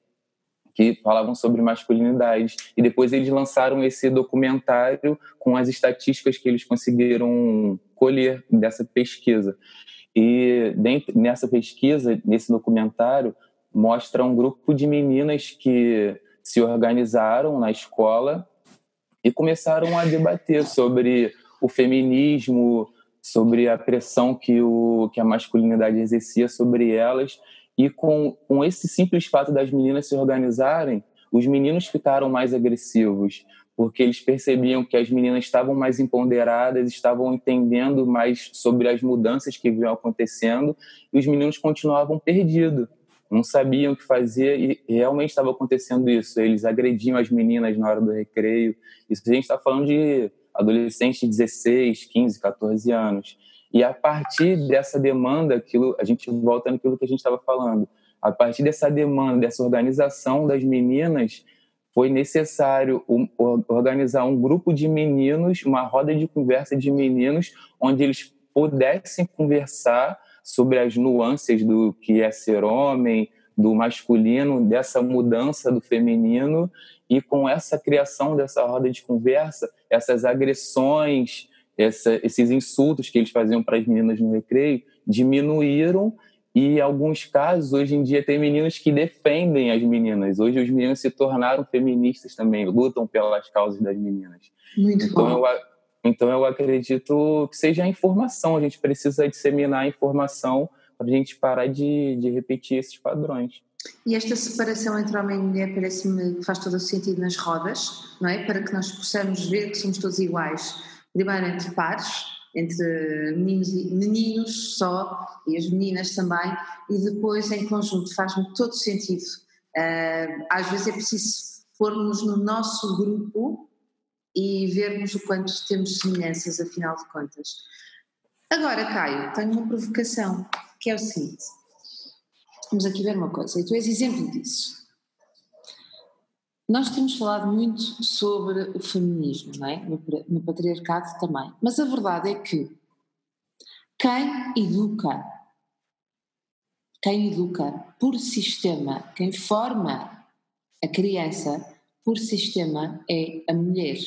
que falavam sobre masculinidade. E depois eles lançaram esse documentário com as estatísticas que eles conseguiram colher dessa pesquisa. E dentro, nessa pesquisa, nesse documentário, mostra um grupo de meninas que se organizaram na escola e começaram a debater sobre o feminismo, sobre a pressão que, o, que a masculinidade exercia sobre elas e com, com esse simples fato das meninas se organizarem, os meninos ficaram mais agressivos, porque eles percebiam que as meninas estavam mais empoderadas, estavam entendendo mais sobre as mudanças que vinham acontecendo, e os meninos continuavam perdidos, não sabiam o que fazer, e realmente estava acontecendo isso. Eles agrediam as meninas na hora do recreio. Isso a gente está falando de adolescentes de 16, 15, 14 anos. E a partir dessa demanda, aquilo, a gente volta naquilo que a gente estava falando, A partir dessa demanda, dessa organização das meninas, foi necessário organizar um grupo de meninos, uma roda de conversa de meninos, onde eles pudessem conversar sobre as nuances do que é ser homem, do masculino, dessa mudança do feminino, e com essa criação dessa roda de conversa, essas agressões, essa, esses insultos que eles faziam para as meninas no recreio diminuíram e em alguns casos, hoje em dia, tem meninos que defendem as meninas. Hoje os meninos se tornaram feministas também, lutam pelas causas das meninas. Muito então, bom. Eu, então eu acredito que seja a informação. A gente precisa disseminar a informação para a gente parar de, de repetir esses padrões. E esta separação entre homem e mulher parece-me que faz todo o sentido nas rodas, não é? Para que nós possamos ver que somos todos iguais. Primeiro entre pares, entre meninos, meninos só e as meninas também, e depois em conjunto faz-me todo sentido. Uh, às vezes é preciso pôr-nos no nosso grupo e vermos o quanto temos semelhanças, afinal de contas. Agora, Caio, tenho uma provocação, que é o seguinte. Vamos aqui ver uma coisa, e tu és exemplo disso. Nós temos falado muito sobre o feminismo, não é? no, patriarcado também, mas a verdade é que quem educa, quem educa por sistema, quem forma a criança por sistema é a mulher.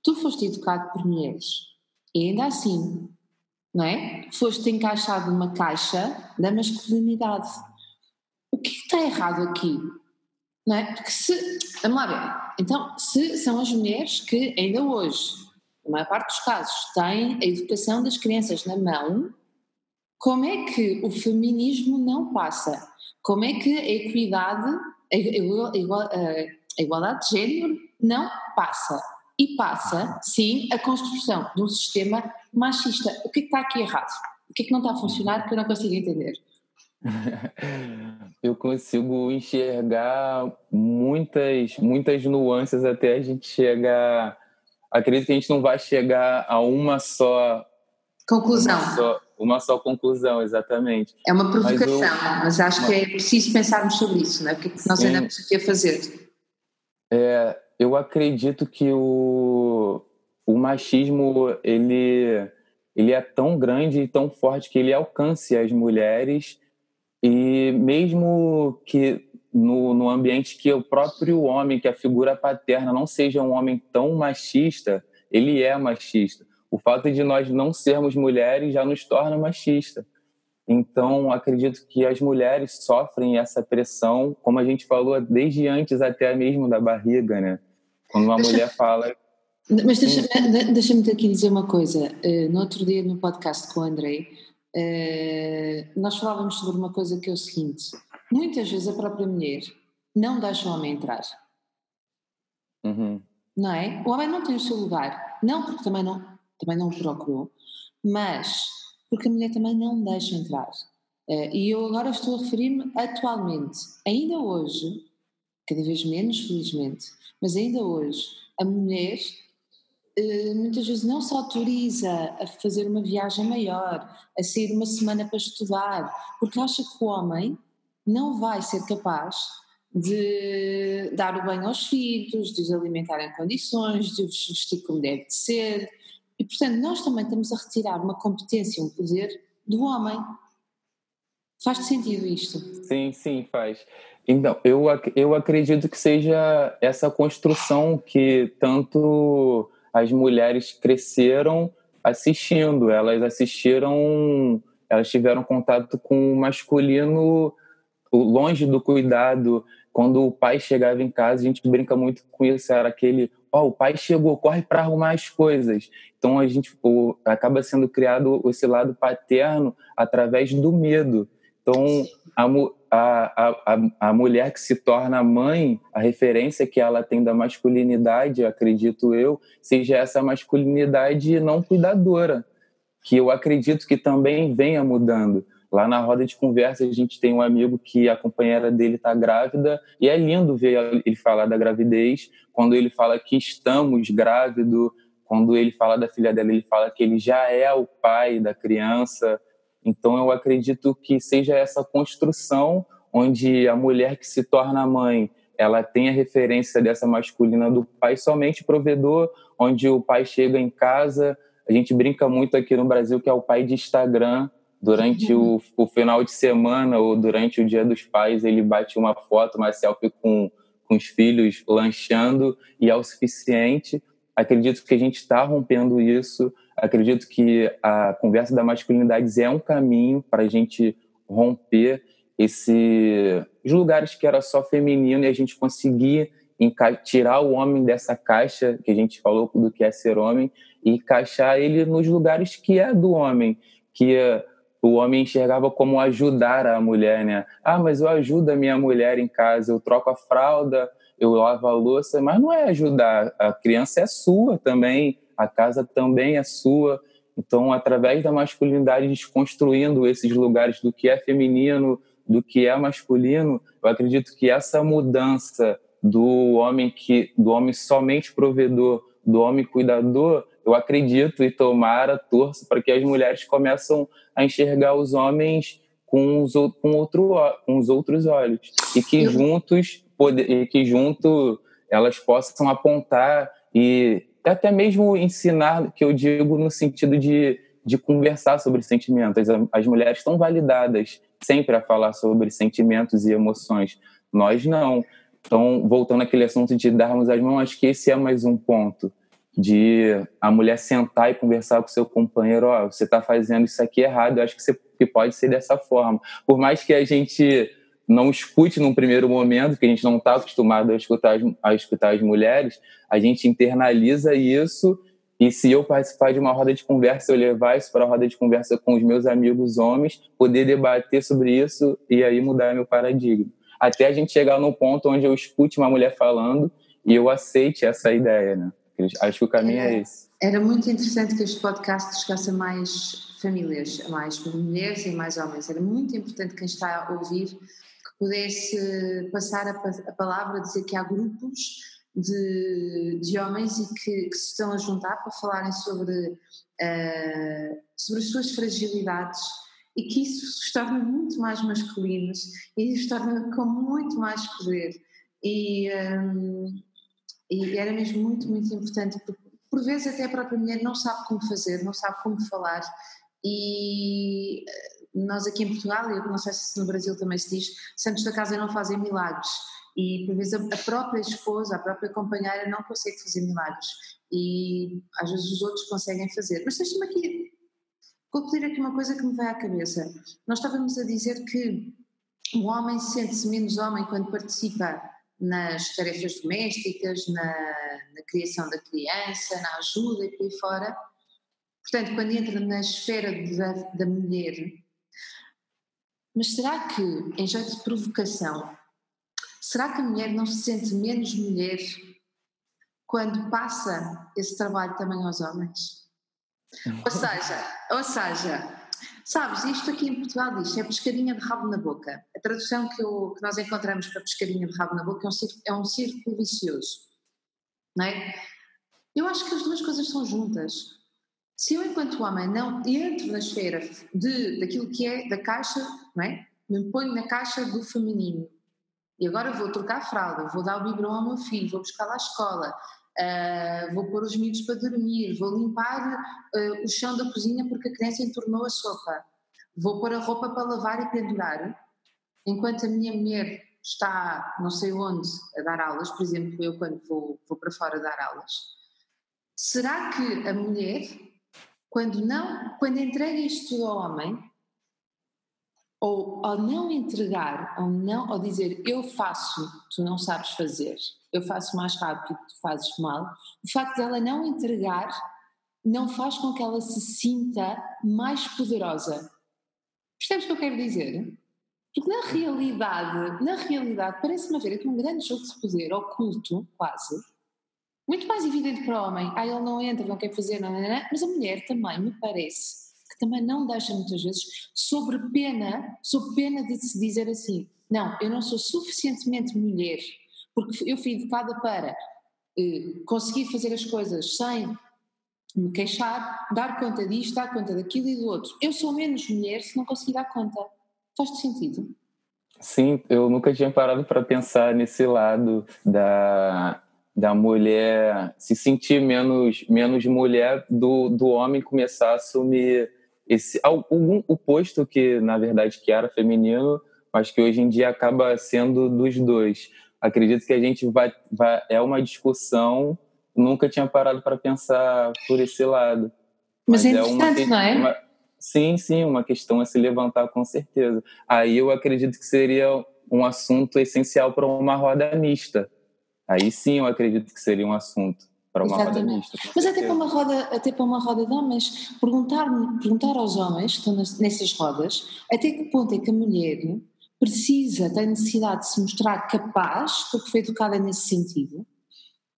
Tu foste educado por mulheres e ainda assim, não é? Foste encaixado numa caixa da masculinidade. O que está errado aqui? Não é? Porque se, vamos lá ver, então, se são as mulheres que ainda hoje, na maior parte dos casos, têm a educação das crianças na mão, como é que o feminismo não passa? Como é que a equidade, a, igual, a igualdade de género não passa? E passa, sim, a construção de um sistema machista. O que é que está aqui errado? O que é que não está a funcionar que eu não consigo entender? eu consigo enxergar muitas, muitas nuances até a gente chegar. Acredito que a gente não vai chegar a uma só conclusão. Uma só, uma só conclusão, exatamente. É uma provocação, mas, mas acho mas, que é preciso pensarmos sobre isso, é? O que, nós sim, ainda a fazer? É, eu acredito que o, o machismo ele, ele é tão grande e tão forte que ele alcance as mulheres e mesmo que no, no ambiente que o próprio homem, que a figura paterna não seja um homem tão machista, ele é machista. O fato de nós não sermos mulheres já nos torna machista. Então, acredito que as mulheres sofrem essa pressão, como a gente falou, desde antes até mesmo da barriga, né? Quando uma deixa, mulher fala. Mas deixa-me deixa aqui dizer uma coisa. Eh, no outro dia, no podcast com o Andrei, eh, nós falávamos sobre uma coisa que é o seguinte: muitas vezes a própria mulher não deixa o homem entrar. Uhum. Não é? O homem não tem o seu lugar. Não porque também não, também não o procurou, mas porque a mulher também não deixa entrar. Uh, e eu agora estou a referir-me atualmente, ainda hoje, cada vez menos, felizmente, mas ainda hoje, a mulher muitas vezes não se autoriza a fazer uma viagem maior, a sair uma semana para estudar, porque acha que o homem não vai ser capaz de dar o banho aos filhos, de os alimentar em condições, de os vestir como deve de ser. E, portanto, nós também estamos a retirar uma competência, um poder do homem. Faz sentido isto? Sim, sim, faz. Então, eu, eu acredito que seja essa construção que tanto as mulheres cresceram assistindo, elas assistiram, elas tiveram contato com o masculino longe do cuidado. Quando o pai chegava em casa, a gente brinca muito com isso, era aquele, ó, oh, o pai chegou, corre para arrumar as coisas. Então a gente o, acaba sendo criado esse lado paterno através do medo. Então a, a, a, a mulher que se torna mãe, a referência que ela tem da masculinidade, acredito eu, seja essa masculinidade não cuidadora, que eu acredito que também venha mudando. Lá na roda de conversa, a gente tem um amigo que a companheira dele está grávida, e é lindo ver ele falar da gravidez, quando ele fala que estamos grávidos, quando ele fala da filha dela, ele fala que ele já é o pai da criança, então, eu acredito que seja essa construção onde a mulher que se torna mãe ela tem a referência dessa masculina do pai somente provedor, onde o pai chega em casa, a gente brinca muito aqui no Brasil que é o pai de Instagram, durante o, o, final de semana ou durante o dia dos pais, ele bate uma foto, uma selfie com, com os filhos lanchando e é o suficiente. Acredito que a gente está rompendo isso. Acredito que a conversa da masculinidade é um caminho para a gente romper esse os lugares que era só feminino e a gente conseguir tirar o homem dessa caixa que a gente falou do que é ser homem e encaixar ele nos lugares que é do homem, que o homem enxergava como ajudar a mulher, né? Ah, mas eu ajudo a minha mulher em casa, eu troco a fralda, eu lavo a louça, mas não é ajudar, a criança é sua também, a casa também é sua. Então, através da masculinidade, desconstruindo esses lugares do que é feminino, do que é masculino, eu acredito que essa mudança do homem que do homem somente provedor, do homem cuidador, eu acredito e tomara, torço para que as mulheres começam a enxergar os homens com os, com outro, com os outros olhos e que juntos poder, e que junto elas possam apontar e até mesmo ensinar, que eu digo no sentido de, de conversar sobre sentimentos. As, mulheres estão validadas sempre a falar sobre sentimentos e emoções. Nós não. Então, voltando àquele assunto de darmos as mãos, acho que esse é mais um ponto de a mulher sentar e conversar com seu companheiro, ó, oh, você está fazendo isso aqui errado, eu acho que, você, que pode ser dessa forma. Por mais que a gente não escute num primeiro momento, que a gente não está acostumado a escutar, a escutar as mulheres, a gente internaliza isso e se eu participar de uma roda de conversa, eu levar isso para a roda de conversa com os meus amigos homens, poder debater sobre isso e aí mudar meu paradigma. Até a gente chegar no ponto onde eu escute uma mulher falando e eu aceite essa ideia, né? Acho que o caminho é, é esse. Era muito interessante que este podcast chegasse a mais famílias, a mais mulheres e mais homens. Era muito importante quem está a ouvir pudesse passar a, a palavra, dizer que há grupos de, de homens e que, que, se estão a juntar para falarem sobre, uh, sobre as suas fragilidades e que isso os torna muito mais masculinos e os torna com muito mais poder. E, um, e era mesmo muito, muito importante, porque por vezes até a própria mulher não sabe como fazer, não sabe como falar, e eh, nós aqui em Portugal, e não sei se no Brasil também se diz, santos da casa não fazem milagres, e por vezes a própria esposa, a própria companheira não consegue fazer milagres, e às vezes os outros conseguem fazer. Mas deixa-me aqui, vou pedir aqui uma coisa que me vai à cabeça. Nós estávamos a dizer que o homem sente-se menos homem quando participa nas tarefas domésticas, na, na, criação da criança, na ajuda e por aí fora. Portanto, quando entra na esfera da, da mulher, mas será que, em jeito de provocação, será que a mulher não se sente menos mulher quando passa esse trabalho também aos homens? Ou seja, ou seja, Sabes, isto aqui em Portugal diz é pescadinha de rabo na boca. A tradução que, eu, que nós encontramos para pescadinha de rabo na boca é um, círculo, é um círculo vicioso. Não é? Eu acho que as duas coisas são juntas. Se eu, enquanto homem, não entro na esfera de, daquilo que é da caixa, não é? me ponho na caixa do feminino. E agora vou trocar a fralda, vou dar o biberon ao meu filho, vou buscar lá à escola, Uh, vou pôr os miúdos para dormir, vou limpar uh, o chão da cozinha porque a criança entornou a sopa, vou pôr a roupa para lavar e pendurar, enquanto a minha mulher está não sei onde a dar aulas, por exemplo, eu quando vou, vou para fora dar aulas, será que a mulher, quando não, quando entrega isto ao homem, ou ao não entregar, ou não, ao dizer eu faço, tu não sabes fazer, eu faço mais rápido, tu fazes mal, o facto dela não entregar não faz com que ela se sinta mais poderosa. Percebes o que eu quero dizer? Porque na realidade, na realidade, parece-me haver aqui um grande jogo de poder, oculto, quase, muito mais evidente para o homem. Ah, ele não entra, não quer fazer, não, não, não, mas a mulher também, me parece, que também não deixa muitas vezes, sobre pena, sob pena de se dizer assim, não, eu não sou suficientemente mulher porque eu fui educada para eh, conseguir fazer as coisas sem me queixar, dar conta disto, dar conta daquilo e do outro. Eu sou menos mulher se não conseguir dar conta. Faz-te sentido? Sim, eu nunca tinha parado para pensar nesse lado da, da mulher se sentir menos, menos mulher, do, do homem começar a assumir esse algum o posto que na verdade que era feminino, mas que hoje em dia acaba sendo dos dois. Acredito que a gente vai, vai é uma discussão. Nunca tinha parado para pensar por esse lado. Mas, mas é importante, é uma, não é? Uma, sim, sim, uma questão a se levantar com certeza. Aí eu acredito que seria um assunto essencial para uma roda mista. Aí sim eu acredito que seria um assunto para uma Exatamente. roda mista. Mas até para uma roda, até para uma roda de homens, perguntar, perguntar aos homens que estão nessas rodas até que ponto é que a mulher precisa, tem necessidade de se mostrar capaz, porque foi educada nesse sentido.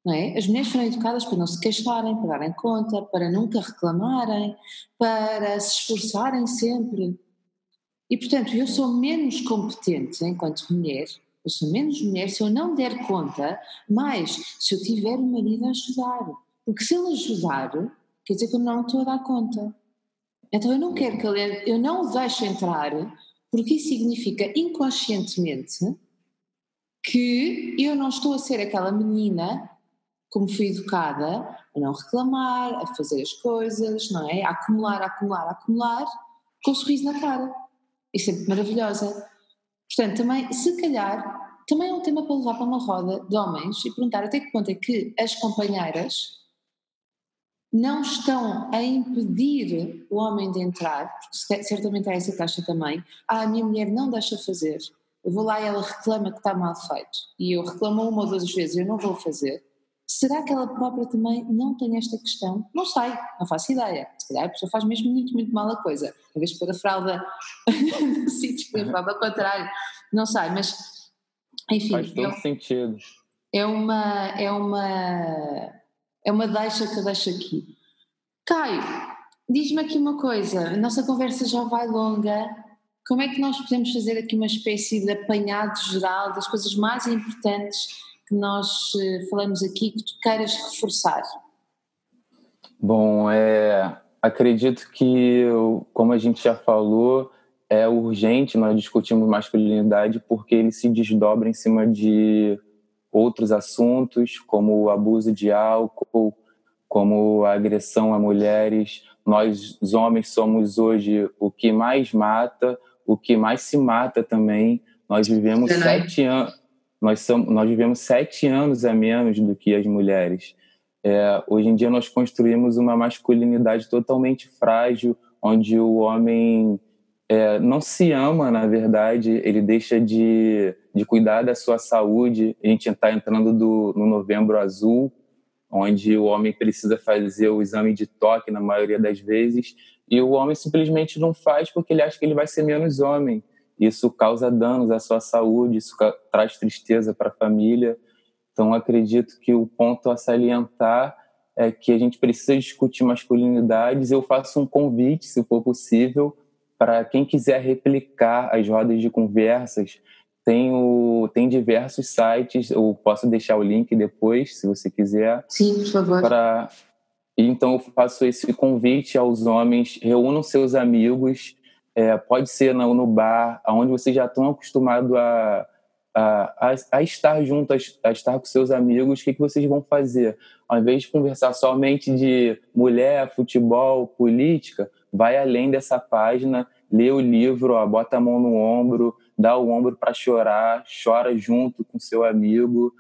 Não é? As mulheres foram educadas para não se queixarem, para darem conta, para nunca reclamarem, para se esforçarem sempre. E, portanto, eu sou menos competente enquanto mulher eu sou menos mulher se eu não der conta, mas se eu tiver o marido a ajudar. Porque se ele ajudar, quer dizer que eu não estou a dar conta. Então eu não quero que ele, eu não o deixo entrar, porque isso significa inconscientemente que eu não estou a ser aquela menina como fui educada, a não reclamar, a fazer as coisas, não é? A acumular, a acumular, a acumular, com um sorriso na cara. E sempre maravilhosa. Portanto, também, se calhar, também é um tema para levar para uma roda de homens e perguntar até que ponto é que as companheiras não estão a impedir o homem de entrar, porque certamente há essa taxa também. Ah, a minha mulher não deixa fazer. Eu vou lá e ela reclama que está mal feito. E eu reclamo uma ou duas vezes, eu não vou fazer. Será que ela própria também não tem esta questão? Não sei, não faço ideia. Se calhar a pessoa faz mesmo muito, muito mal a coisa. Em vez de pôr a fralda no sítio, põe a fralda ao contrário. Não sei, mas enfim. Faz todo é, sentido. É uma, é uma, é uma deixa que eu deixo aqui. Caio, diz-me aqui uma coisa. A nossa conversa já vai longa. Como é que nós podemos fazer aqui uma espécie de apanhado geral das coisas mais importantes que nós eh, falamos aqui que tu queiras reforçar? Bom, é, acredito que, como a gente já falou, é urgente nós discutirmos masculinidade porque ele se desdobra em cima de outros assuntos, como o abuso de álcool, como a agressão a mulheres. Nós, os homens, somos hoje o que mais mata, o que mais se mata também. Nós vivemos sete anos nós, somos, nós vivemos sete anos a menos do que as mulheres. É, hoje em dia nós construímos uma masculinidade totalmente frágil, onde o homem é, não se ama, na verdade, ele deixa de, de cuidar da sua saúde. A gente está entrando do, no novembro azul, onde o homem precisa fazer o exame de toque na maioria das vezes, e o homem simplesmente não faz porque ele acha que ele vai ser menos homem isso causa danos à sua saúde, isso traz tristeza para a família. Então, acredito que o ponto a salientar é que a gente precisa discutir masculinidades. Eu faço um convite, se for possível, para quem quiser replicar as rodas de conversas. Tem, o, tem diversos sites, eu posso deixar o link depois, se você quiser. Sim, por favor. Para... Então, eu faço esse convite aos homens: reúnam seus amigos é, pode ser no, no bar, onde vocês já estão acostumados a, a, a, a, estar junto, a, a, estar com seus amigos, o que, que vocês vão fazer? Ao invés de conversar somente de mulher, futebol, política, vai além dessa página, lê o livro, ó, bota a mão no ombro, dá o ombro para chorar, chora junto com seu amigo,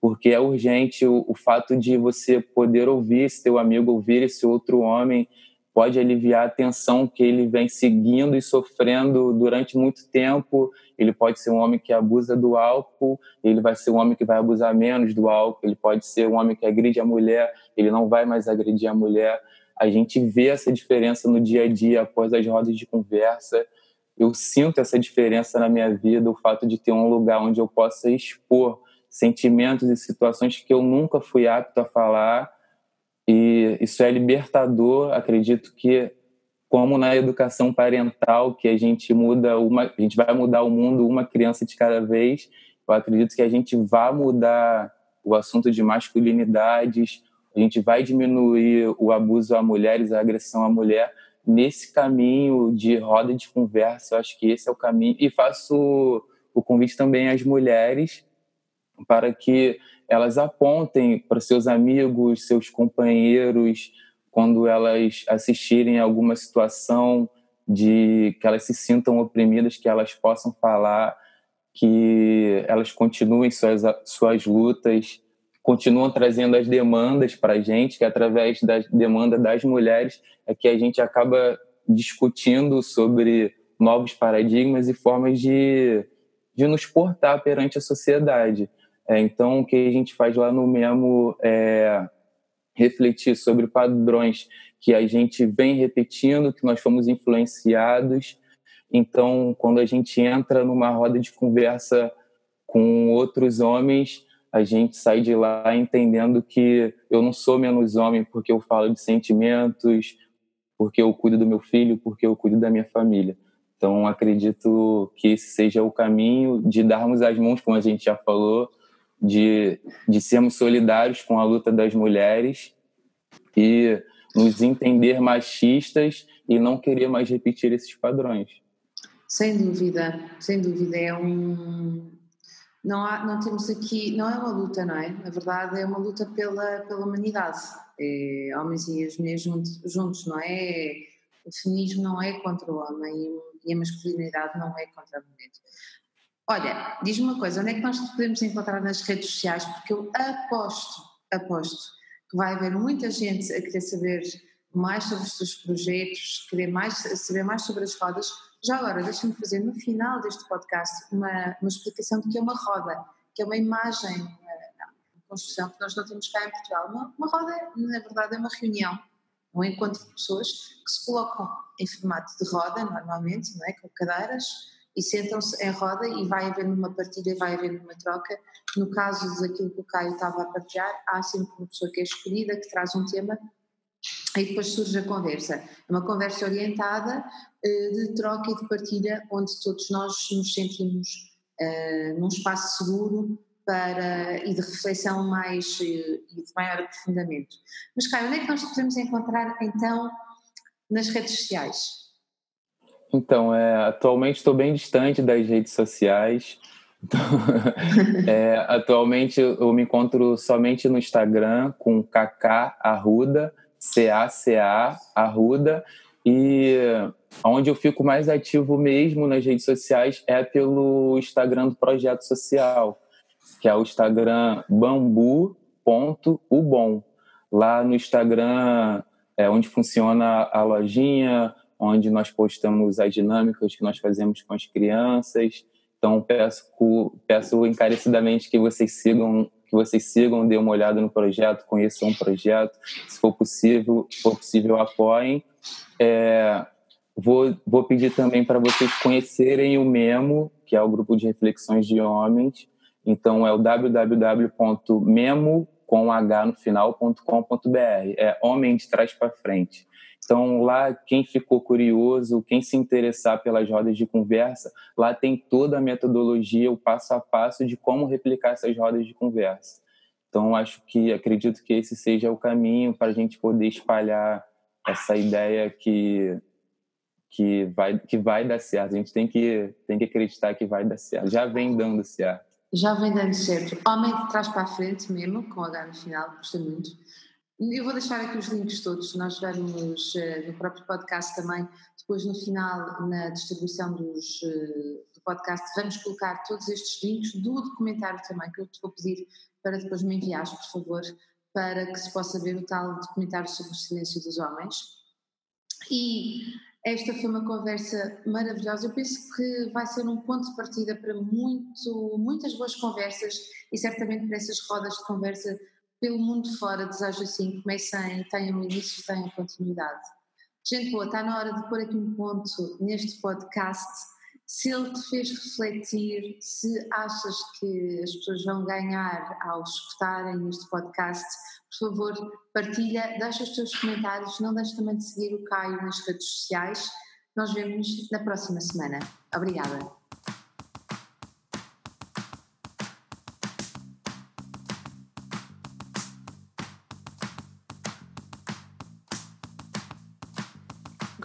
porque é urgente o, o fato de você poder ouvir esse teu amigo, ouvir esse outro homem, pode aliviar a tensão que ele vem seguindo e sofrendo durante muito tempo. Ele pode ser um homem que abusa do álcool, ele vai ser um homem que vai abusar menos do álcool, ele pode ser um homem que agride a mulher, ele não vai mais agredir a mulher. A gente vê essa diferença no dia a dia após as rodas de conversa. Eu sinto essa diferença na minha vida, o fato de ter um lugar onde eu possa expor sentimentos e situações que eu nunca fui apto a falar e isso é libertador. Acredito que, como na educação parental, que a gente muda uma, a gente vai mudar o mundo uma criança de cada vez. Eu acredito que a gente vai mudar o assunto de masculinidades. A gente vai diminuir o abuso a mulheres, a agressão à mulher nesse caminho de roda de conversa. Eu acho que esse é o caminho. E faço o convite também às mulheres para que elas apontem para seus amigos, seus companheiros, quando elas assistirem alguma situação de que elas se sintam oprimidas, que elas possam falar, que elas continuem suas, suas lutas, continuam trazendo as demandas para a gente, que através da demanda das mulheres é que a gente acaba discutindo sobre novos paradigmas e formas de, de nos portar perante a sociedade. É, então, o que a gente faz lá no Memo é refletir sobre padrões que a gente vem repetindo, que nós fomos influenciados. Então, quando a gente entra numa roda de conversa com outros homens, a gente sai de lá entendendo que eu não sou menos homem porque eu falo de sentimentos, porque eu cuido do meu filho, porque eu cuido da minha família. Então, acredito que esse seja o caminho de darmos as mãos, como a gente já falou, de, de sermos solidários com a luta das mulheres e nos entender machistas e não querer mais repetir esses padrões. Sem dúvida, sem dúvida. É um. Não, há, não temos aqui. Não é uma luta, não é? Na verdade, é uma luta pela, pela humanidade. É, homens e as mulheres juntos, juntos, não é? O feminismo não é contra o homem e a masculinidade não é contra a mulher. Olha, diz-me uma coisa, onde é que nós te podemos encontrar nas redes sociais? Porque eu aposto, aposto, que vai haver muita gente a querer saber mais sobre os teus projetos, querer mais, saber mais sobre as rodas. Já agora, deixa-me fazer no final deste podcast uma, uma explicação do que é uma roda, que é uma imagem, uma, construção que nós não temos cá em Portugal. Uma, uma roda, na verdade, é uma reunião, um encontro de pessoas que se colocam em formato de roda, normalmente, não é? com cadeiras, e sentam-se em roda e vai haver uma partilha, vai haver uma troca. No caso daquilo que o Caio estava a partilhar, há sempre uma pessoa que é escolhida, que traz um tema e depois surge a conversa. É uma conversa orientada eh, de troca e de partilha, onde todos nós nos sentimos uh, num espaço seguro para, e de reflexão mais uh, e de maior aprofundamento. Mas, Caio, onde é que nós podemos encontrar então nas redes sociais? Então, é, atualmente estou bem distante das redes sociais. É, atualmente eu me encontro somente no Instagram com Kaká Arruda, C-A-C-A Arruda, e onde eu fico mais ativo mesmo nas redes sociais é pelo Instagram do Projeto Social, que é o Instagram bambu.ubom. Lá no Instagram é onde funciona a lojinha, onde nós postamos as dinâmicas que nós fazemos com as crianças. Então peço, peço encarecidamente que vocês sigam, que vocês sigam, dêem uma olhada no projeto, conheçam o projeto, se for possível, se for possível apoiem. É, vou, vou pedir também para vocês conhecerem o Memo, que é o grupo de reflexões de homens. Então é o www.memo com h no final.com.br. É homem de trás para frente. Então, lá, quem ficou curioso, quem se interessar pelas rodas de conversa, lá tem toda a metodologia, o passo a passo de como replicar essas rodas de conversa. Então, acho que, acredito que esse seja o caminho para a gente poder espalhar essa ideia que, que, vai, que vai dar certo. A gente tem que, tem que acreditar que vai dar certo. Já vem dando certo. Já vem dando certo. Homem de trás para a frente mesmo, com H no final, custa muito. Eu vou deixar aqui os links todos, nós vamos uh, no próprio podcast também, depois no final, na distribuição dos, uh, do podcast, vamos colocar todos estes links do documentário também, que eu te vou pedir para depois me enviares, por favor, para que se possa ver o tal documentário sobre o silêncio dos homens. E esta foi uma conversa maravilhosa. Eu penso que vai ser um ponto de partida para muito, muitas boas conversas e certamente para essas rodas de conversa pelo mundo fora, desejo assim, comecem, tenham início, tenham continuidade. Gente boa, está na hora de pôr aqui um ponto neste podcast. Se ele te fez refletir, se achas que as pessoas vão ganhar ao escutarem este podcast, por favor, partilha, deixa os teus comentários, não deixe também de seguir o Caio nas redes sociais. Nós vemos na próxima semana. Obrigada.